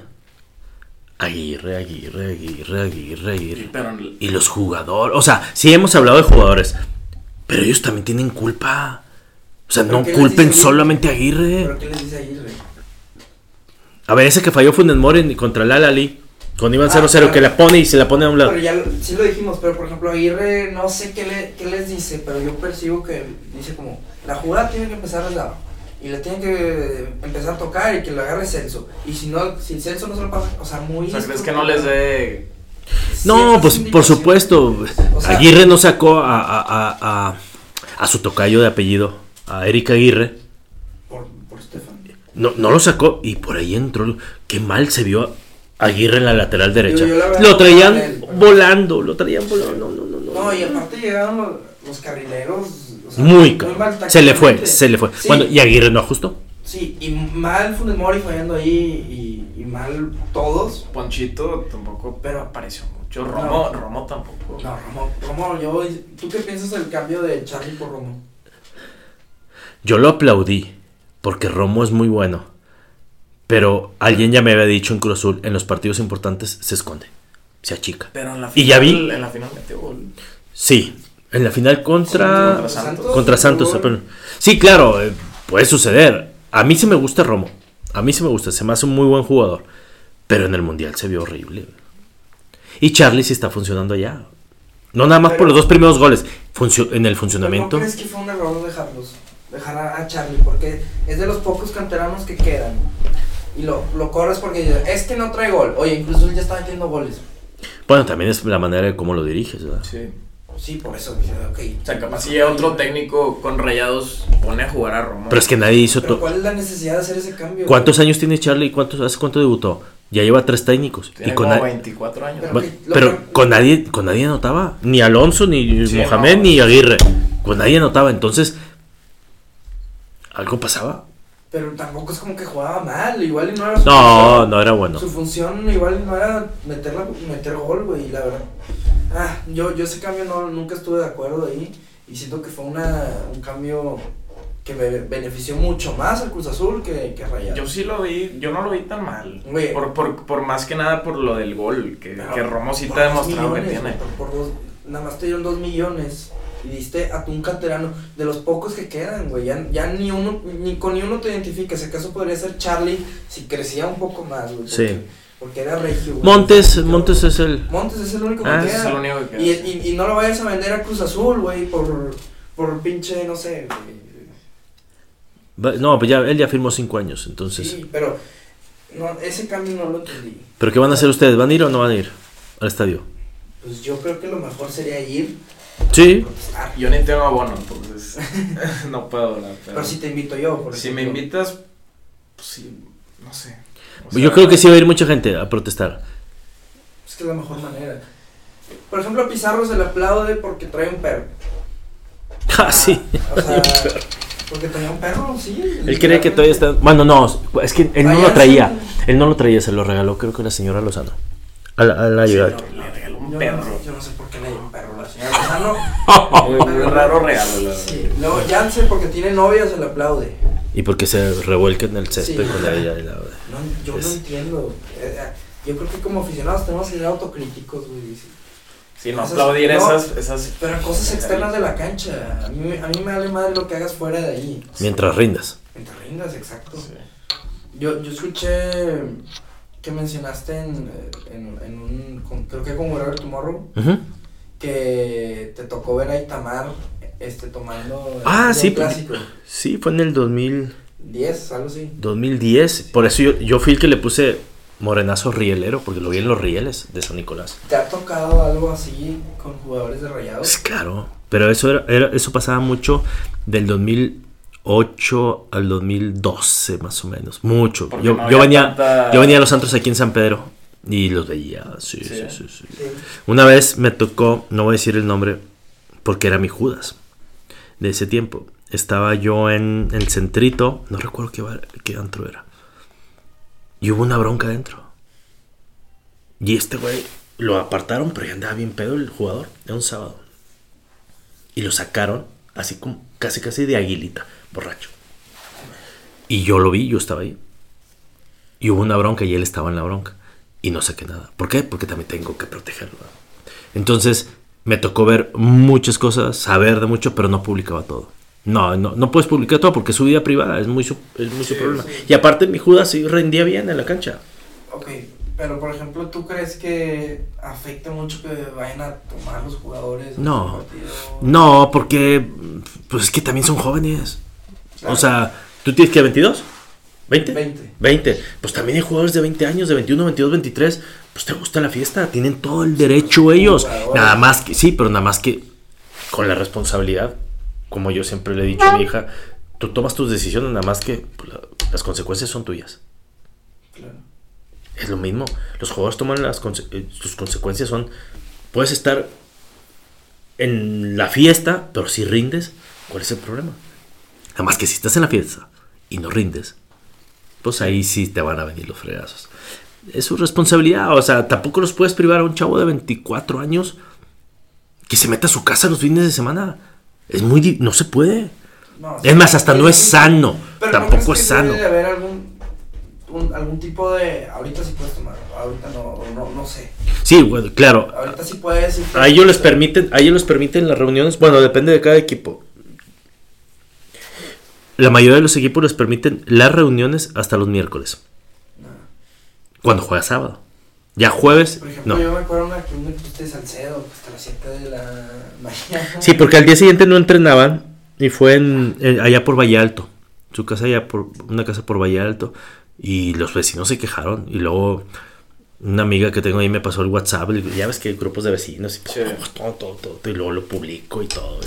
Aguirre, Aguirre, Aguirre, Aguirre, Aguirre. Pero Y los jugadores, o sea, sí hemos hablado de jugadores, pero ellos también tienen culpa. O sea, ¿Pero no culpen solamente a Aguirre. ¿Pero qué les dice Aguirre? A ver, ese que falló Funes Mori contra el Alali, con Iván Ah, 0-0, claro. que la pone y se la pone a un lado. Pero ya lo- sí lo dijimos, pero por ejemplo Aguirre no sé qué, le, qué les dice, pero yo percibo que dice como, la jugada tiene que empezar desde abajo. Y le tienen que empezar a tocar y que lo agarre Celso. Y si no, si Celso no se lo pasa, o sea, muy... O sea, ¿crees que no les dé No, pues por supuesto. O sea- Aguirre no sacó a, a, a, a, a su tocayo de apellido, a Eric Aguirre. Por, por Stefan. No, no lo sacó y por ahí entró. Qué mal se vio Aguirre en la lateral derecha. yo la verdad Lo traían con él, pero- volando, lo traían volando. No, no, no, no. No, y aparte llegaron los, los carrileros. o sea, Muy caro. mal Se le fue, se le fue. Sí, Bueno, y Aguirre no ajustó. sí, y mal Funes Mori fallando ahí y, y mal todos. Ponchito tampoco, pero apareció mucho. No. Romo, Romo tampoco. No, Romo, Romo, yo, ¿tú qué piensas del cambio de Charlie por Romo? Yo lo aplaudí porque Romo es muy bueno. Pero alguien ya me había dicho en Cruz Azul, en los partidos importantes se esconde, se achica. Pero en la Y ya vi- En la final metió gol. Sí, en la final contra... Contra Santos. Contra Santos. Sí, claro, eh, puede suceder. A mí sí me gusta Romo. A mí sí me gusta, se me hace un muy buen jugador. Pero en el Mundial se vio horrible. Y Charlie sí está funcionando allá. No nada más por los dos primeros goles. Funcio- en el ¿Pero funcionamiento. ¿No crees que fue un error dejarlos? Dejar a, a Charlie, porque es de los pocos canteranos que quedan. Y lo, lo corres porque es que no trae gol. Oye, incluso él ya está metiendo goles. Bueno, también es la manera de cómo lo diriges, ¿verdad? Sí. Sí, por eso. O sea, capaz si llega otro técnico con rayados, pone a jugar a Romo. Pero es que nadie hizo todo. ¿cuál es la necesidad de hacer ese cambio? ¿Cuántos años tiene Charlie? ¿Cuántos, ¿Hace cuánto debutó? Ya lleva tres técnicos. Tiene y con como na- 24 años. Pero- Bueno, que- lo pero que- con nadie, con nadie anotaba. Ni Alonso, ni Sí, Mohamed, no. ni Aguirre. Con nadie anotaba. Entonces, algo pasaba. Pero tampoco es como que jugaba mal. Igual y no era su No, función. no era bueno. Su función igual no era meterla, meter gol, güey, la verdad. Ah, yo, yo ese cambio no, nunca estuve de acuerdo ahí. Y siento que fue una, un cambio que me benefició mucho más al Cruz Azul que, que a Rayados. Yo sí lo vi, yo no lo vi tan mal. Güey. Por, por, por más que nada por lo del gol, que, que Romo sí te ha demostrado que millones, tiene. güey, Por, por dos, nada más te dieron dos millones. Y diste a tu un canterano de los pocos que quedan, güey. Ya, ya ni uno, ni con ni uno te identificas. Si acaso podría ser Charlie si crecía un poco más, güey. Porque, Sí. Porque era regio, güey. Montes, Montes es el. Montes es el único Ah, que Ese queda. es el único que Y, queda. y, y no lo vayas a vender a Cruz Azul, güey, por, por pinche, no sé, güey. No, pues ya, él ya firmó cinco años. Entonces. Sí, pero no, ese cambio no lo entendí. ¿Pero qué van a hacer ustedes? ¿Van a ir o no van a ir al estadio? Pues yo creo que lo mejor sería ir Sí. a protestar. Yo ni tengo abono, entonces no puedo hablar. Pero, Pero si te invito yo, por si me invitas, pues sí, no sé. O Yo creo que sí va a ir mucha gente a protestar. Es que es la mejor manera. Por ejemplo, a Pizarro se le aplaude porque trae un perro. Ah, sí. O sea, porque traía un perro, sí. Él cree que todavía está. Bueno, no, es que él no lo traía. Él no lo traía, se lo regaló, creo que la señora Lozano. A la, a la Sí, no, yo perro. No, sé- yo no sé por qué le dio un perro a la señora Lozano. Muy, muy raro regalo, la verdad. Sí, luego Jansen porque tiene novia se le aplaude. Y porque se revuelca en el césped Sí. con ella. y la- No, yo Es- no entiendo. Eh, eh, Yo creo que como aficionados tenemos que ser autocríticos, güey. sí. Sí, no Esas- aplaudir no, esas, esas. Pero cosas externas de la cancha. A mí, a mí me vale madre lo que hagas fuera de ahí. Mientras rindas. En te rindas, exacto. Sí. Yo, yo escuché que mencionaste en, en, en un, con- creo que con Whatever Tomorrow, que te tocó ver a Itamar este, tomando Ah, un sí, clásico. Sí, fue en el 2000, 10, algo así. 2010. Por eso yo, yo fui el que le puse morenazo rielero, porque lo vi en los rieles de San Nicolás. ¿Te ha tocado algo así con jugadores de Pues rayados? claro, pero eso era, era- eso pasaba mucho del 2008 al 2012 más o menos, mucho. Porque Yo, no yo venía tanta- yo venía a los antros aquí en San Pedro y los veía, sí, sí, Sí. sí, sí. Sí. Una vez me tocó, no voy a decir el nombre, porque era mi Judas de ese tiempo. Estaba yo en el centrito, no recuerdo qué, bar- qué antro era. Y hubo una bronca dentro. Y este güey lo apartaron, pero ya andaba bien pedo el jugador. Era un sábado. Y lo sacaron, así como casi casi de aguilita, borracho. Y yo lo vi, yo estaba ahí. Y hubo una bronca y él estaba en la bronca. y no saqué nada. ¿Por qué? Porque también tengo que protegerlo. Entonces, me tocó ver muchas cosas, saber de mucho, pero no publicaba todo. No, no, no puedes publicar todo porque es su vida privada, es muy su, es muy su problema. sí. Y aparte, mi Judas sí rendía bien en la cancha. Ok, pero por ejemplo, ¿tú crees que afecta mucho que vayan a tomar los jugadores? No. No, porque pues es que también son jóvenes. Claro. O sea, ¿tú tienes que 22? ¿20? 20. 20. Pues también hay jugadores de 20 años, de 21, 22, 23. Pues te gusta la fiesta, tienen todo el derecho ellos. jugadores. Nada más que, sí, pero nada más que con la responsabilidad, como yo siempre le he dicho a mi hija, tú tomas tus decisiones, nada más que pues, la- las consecuencias son tuyas. Claro. Es lo mismo. Los jugadores toman las conse- eh, sus consecuencias son puedes estar en la fiesta, pero si rindes, ¿cuál es el problema? Nada más que si estás en la fiesta y no rindes, pues ahí sí te van a venir los fregazos. Es su responsabilidad, o sea, tampoco los puedes privar a un chavo de 24 años que se meta a su casa los fines de semana. Es muy no se puede. No, Es más, hasta no es sano. pero ¿no Tampoco es que debe sano. de haber algún, un- algún tipo de. Ahorita sí puedes tomar, ahorita no, no, no sé. Sí, bueno, claro, Ahorita sí puedes. A ellos les permiten, a ellos les permiten las reuniones, bueno, depende de cada equipo. La mayoría de los equipos les permiten las reuniones hasta los miércoles, No. cuando juega sábado. Ya jueves, Por ejemplo, no. yo me acuerdo una que me Salcedo hasta las 7 de la mañana. Sí, porque al día siguiente no entrenaban y fue en, en- allá por Valle Alto, su casa allá por una casa por Valle Alto y los vecinos se quejaron y luego una amiga que tengo ahí me pasó el WhatsApp, y ya ves que hay grupos de vecinos y Sí. todo, todo, todo, y luego lo publico y todo.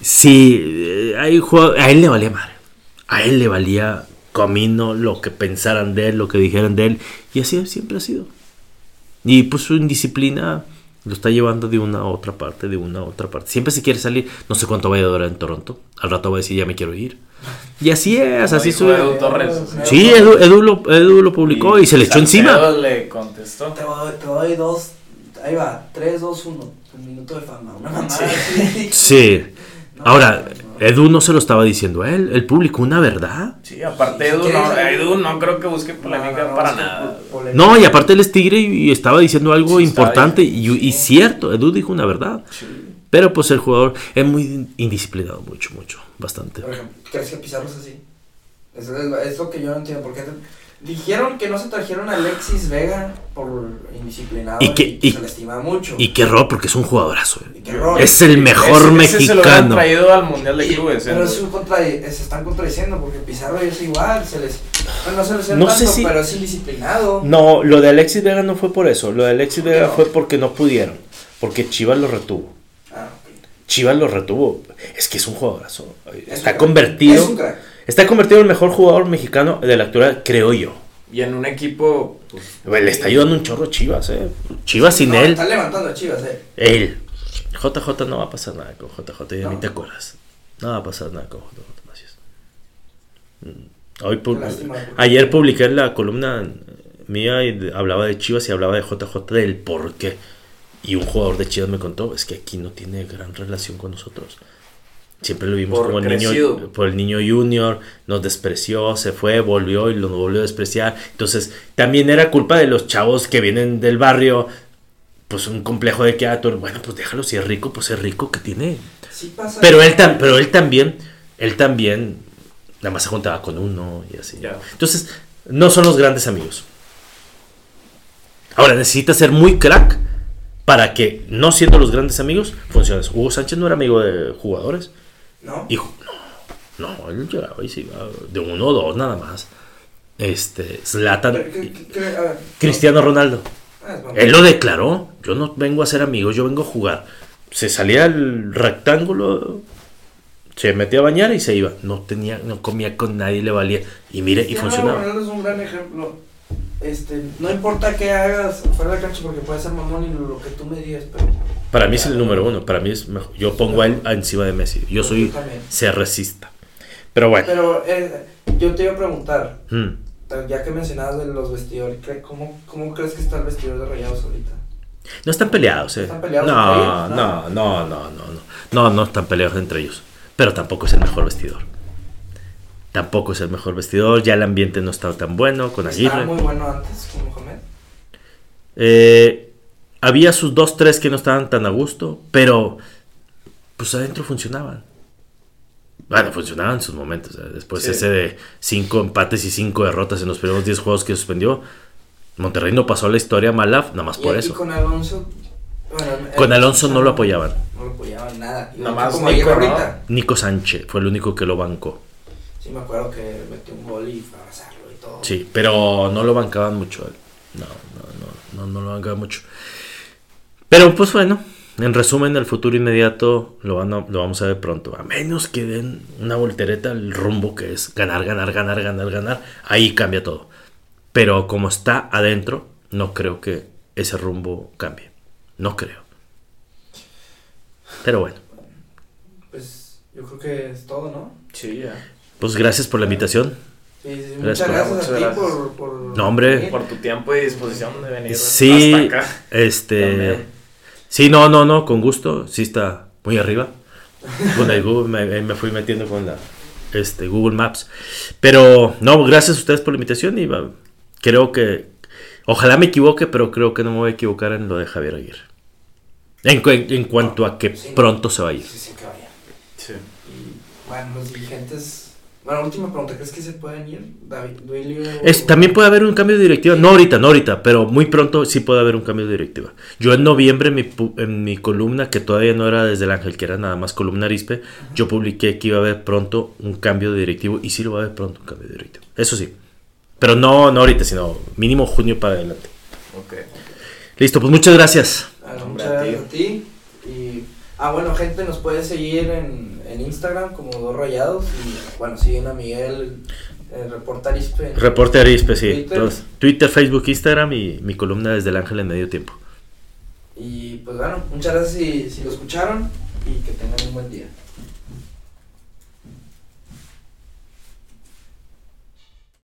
Sí, eh, hay a él le valía madre. A él le valía comino lo que pensaran de él, lo que dijeran de él. Y así siempre ha sido. Y pues su indisciplina lo está llevando de una a otra parte, de una a otra parte. Siempre se quiere salir. No sé cuánto vaya a durar en Toronto. Al rato va a decir, ya me quiero ir. Y así es, así sube. Edu Torres. Sí, Edu, Edu lo, Edu lo publicó y, se le echó encima. Le contestó. Te doy, te doy dos. Ahí va, 3, 2, 1. Un minuto de fama. Una mamada. Sí. Ahora. Edu no se lo estaba diciendo a él. Él publicó una verdad. Sí, aparte Edu, no, Edu no creo que busque polémica no, no, para nada. polémica. No, y aparte él es tigre y, y estaba diciendo algo Sí, importante y, y sí. cierto, Edu dijo una verdad. Sí. Pero pues el jugador es muy indisciplinado, mucho, mucho, bastante. Por ejemplo, ¿crees que Pizarro es así? Eso es, lo- es lo que yo no entiendo. Porque dijeron que no se trajeron a Alexis Vega por indisciplinado Y que- que y- se le estima mucho. Y qué error, porque es un jugadorazo. eh. Y qué error. Es el mejor Ese- ese se lo mexicano. traído al Mundial de Clubes. Pero ¿eh? es un contra, se están contradiciendo porque Pizarro es igual, se les bueno, no se les No no sé si- pero es indisciplinado. No, lo de Alexis Vega no fue por eso. Lo de Alexis ¿Por qué Vega no? fue porque no pudieron. Porque Chivas lo retuvo. Ah. Chivas lo retuvo. Es que es un jugadorazo. Es Está convertido. Es un crack. Está convertido en el mejor jugador mexicano de la actualidad, creo yo. Y en un equipo. Pues, Le está ayudando un chorro Chivas, eh. Chivas sin No, él. Están levantando a Chivas, eh. Él. JJ no va a pasar nada con JJ, ya No. ni te acuerdas. No va a pasar nada con JJ Macías. Mm, Hoy lástima, ayer publiqué la columna mía y hablaba de Chivas y hablaba de JJ del por qué. Y un jugador de Chivas me contó, es que aquí no tiene gran relación con nosotros. Siempre lo vimos Por como el crecido. niño, por el niño junior, nos despreció, se fue, volvió y lo volvió a despreciar. Entonces, también era culpa de los chavos que vienen del barrio, pues un complejo de que, ah, tú- bueno, pues déjalo, si es rico, pues es rico que tiene. Sí pasa. Pero él, tam- pero él también, él también, nada más se juntaba con uno y así. Entonces, no son los grandes amigos. Ahora, necesita ser muy crack para que, no siendo los grandes amigos, funcione. Hugo Sánchez no era amigo de jugadores. ¿No? Y no, no, él llegaba y se iba de uno o dos nada más. Este, Zlatan, Pero, ¿qué- qué- qué- a ver, Cristiano Ronaldo. Ah. Él lo declaró. Yo no vengo a ser amigos, yo vengo a jugar. Se salía al rectángulo, se metía a bañar y se iba. No tenía, no comía con nadie, le valía. Y mire, y Cristiano funcionaba. Ronaldo es un gran ejemplo. Este, no importa qué hagas fuera de la cancha porque puede ser mamón y lo que tú me digas, pero Para mí es el número uno. Para mí es mejor. Yo pongo a él encima de Messi. Yo soy cerrecista. Pero bueno. Pero eh, yo te iba a preguntar, mm. ya que mencionabas de los vestidores, ¿cre- ¿cómo, ¿cómo crees que está el vestidor de Rayados ahorita? No están peleados, eh. ¿Están peleados no, entre ellos? no, no, no, no, no. No, no están peleados entre ellos. Pero tampoco es el mejor vestidor. Tampoco es el mejor vestidor. Ya el ambiente no está tan bueno con Estaba Aguirre. muy bueno antes con Mohamed. Eh, había sus dos, tres que no estaban tan a gusto, pero pues adentro funcionaban. Bueno, funcionaban en sus momentos. ¿eh? Después Sí. ese de cinco empates y cinco derrotas en los primeros 10 juegos que suspendió. Monterrey no pasó la historia mala, nada más Y por eso. con Alonso. bueno, Con Alonso no lo apoyaban. No lo apoyaban nada. Que como Nico, ¿no? ahorita. Nico Sánchez fue el único que lo bancó. Sí, me acuerdo que metió un gol y fue a abrazarlo y todo. Sí, pero no lo bancaban mucho. No, no, no, no, no lo bancaban mucho. Pero pues bueno, en resumen, el futuro inmediato lo, van a- lo vamos a ver pronto. A menos que den una voltereta al rumbo que es ganar, ganar, ganar, ganar, ganar. Ahí cambia todo. Pero como está adentro, no creo que ese rumbo cambie. No creo. Pero bueno, Pues yo creo que es todo, ¿no? Sí, ya. Pues gracias por la invitación. Sí, sí, Gracias muchas por- gracias a ti por, por. No, hombre. venir. Por tu tiempo y disposición de venir Sí, hasta acá. este. También. Sí, no, no, no, con gusto. Sí está muy arriba. Con el Google, me, fui metiendo con la este, Google Maps. Pero, no, gracias a ustedes por la invitación y va, creo que, ojalá me equivoque, pero creo que no me voy a equivocar en lo de Javier Aguirre. En, cu- en cuanto a que Sí. pronto se va a ir. Sí, sí, que vaya. Sí. Y bueno, los dirigentes. Bueno, última pregunta: ¿crees que se pueden ir? David, Duilio. Es, también puede haber un cambio de directiva, no ahorita, no ahorita, pero muy pronto sí puede haber un cambio de directiva. Yo en noviembre en mi, pu- en mi columna, que todavía no era desde el Ángel, que era nada más columna Arispe, yo publiqué que iba a haber pronto un cambio de directivo y sí lo va a haber pronto un cambio de directivo. Eso sí. Pero no, no ahorita, sino mínimo junio para adelante. Ok. Listo, pues muchas gracias. Ah, muchas gracias a ti. Y, ah, bueno, gente, nos puede seguir en, en Instagram como Dos Rayados. Y bueno, siguen a Miguel, el reporta Arispe. Reporte Arispe, sí. Twitter. Entonces, Twitter, Facebook, Instagram y mi columna desde el Ángel en medio tiempo. Y pues bueno, muchas gracias si, si lo escucharon y que tengan un buen día.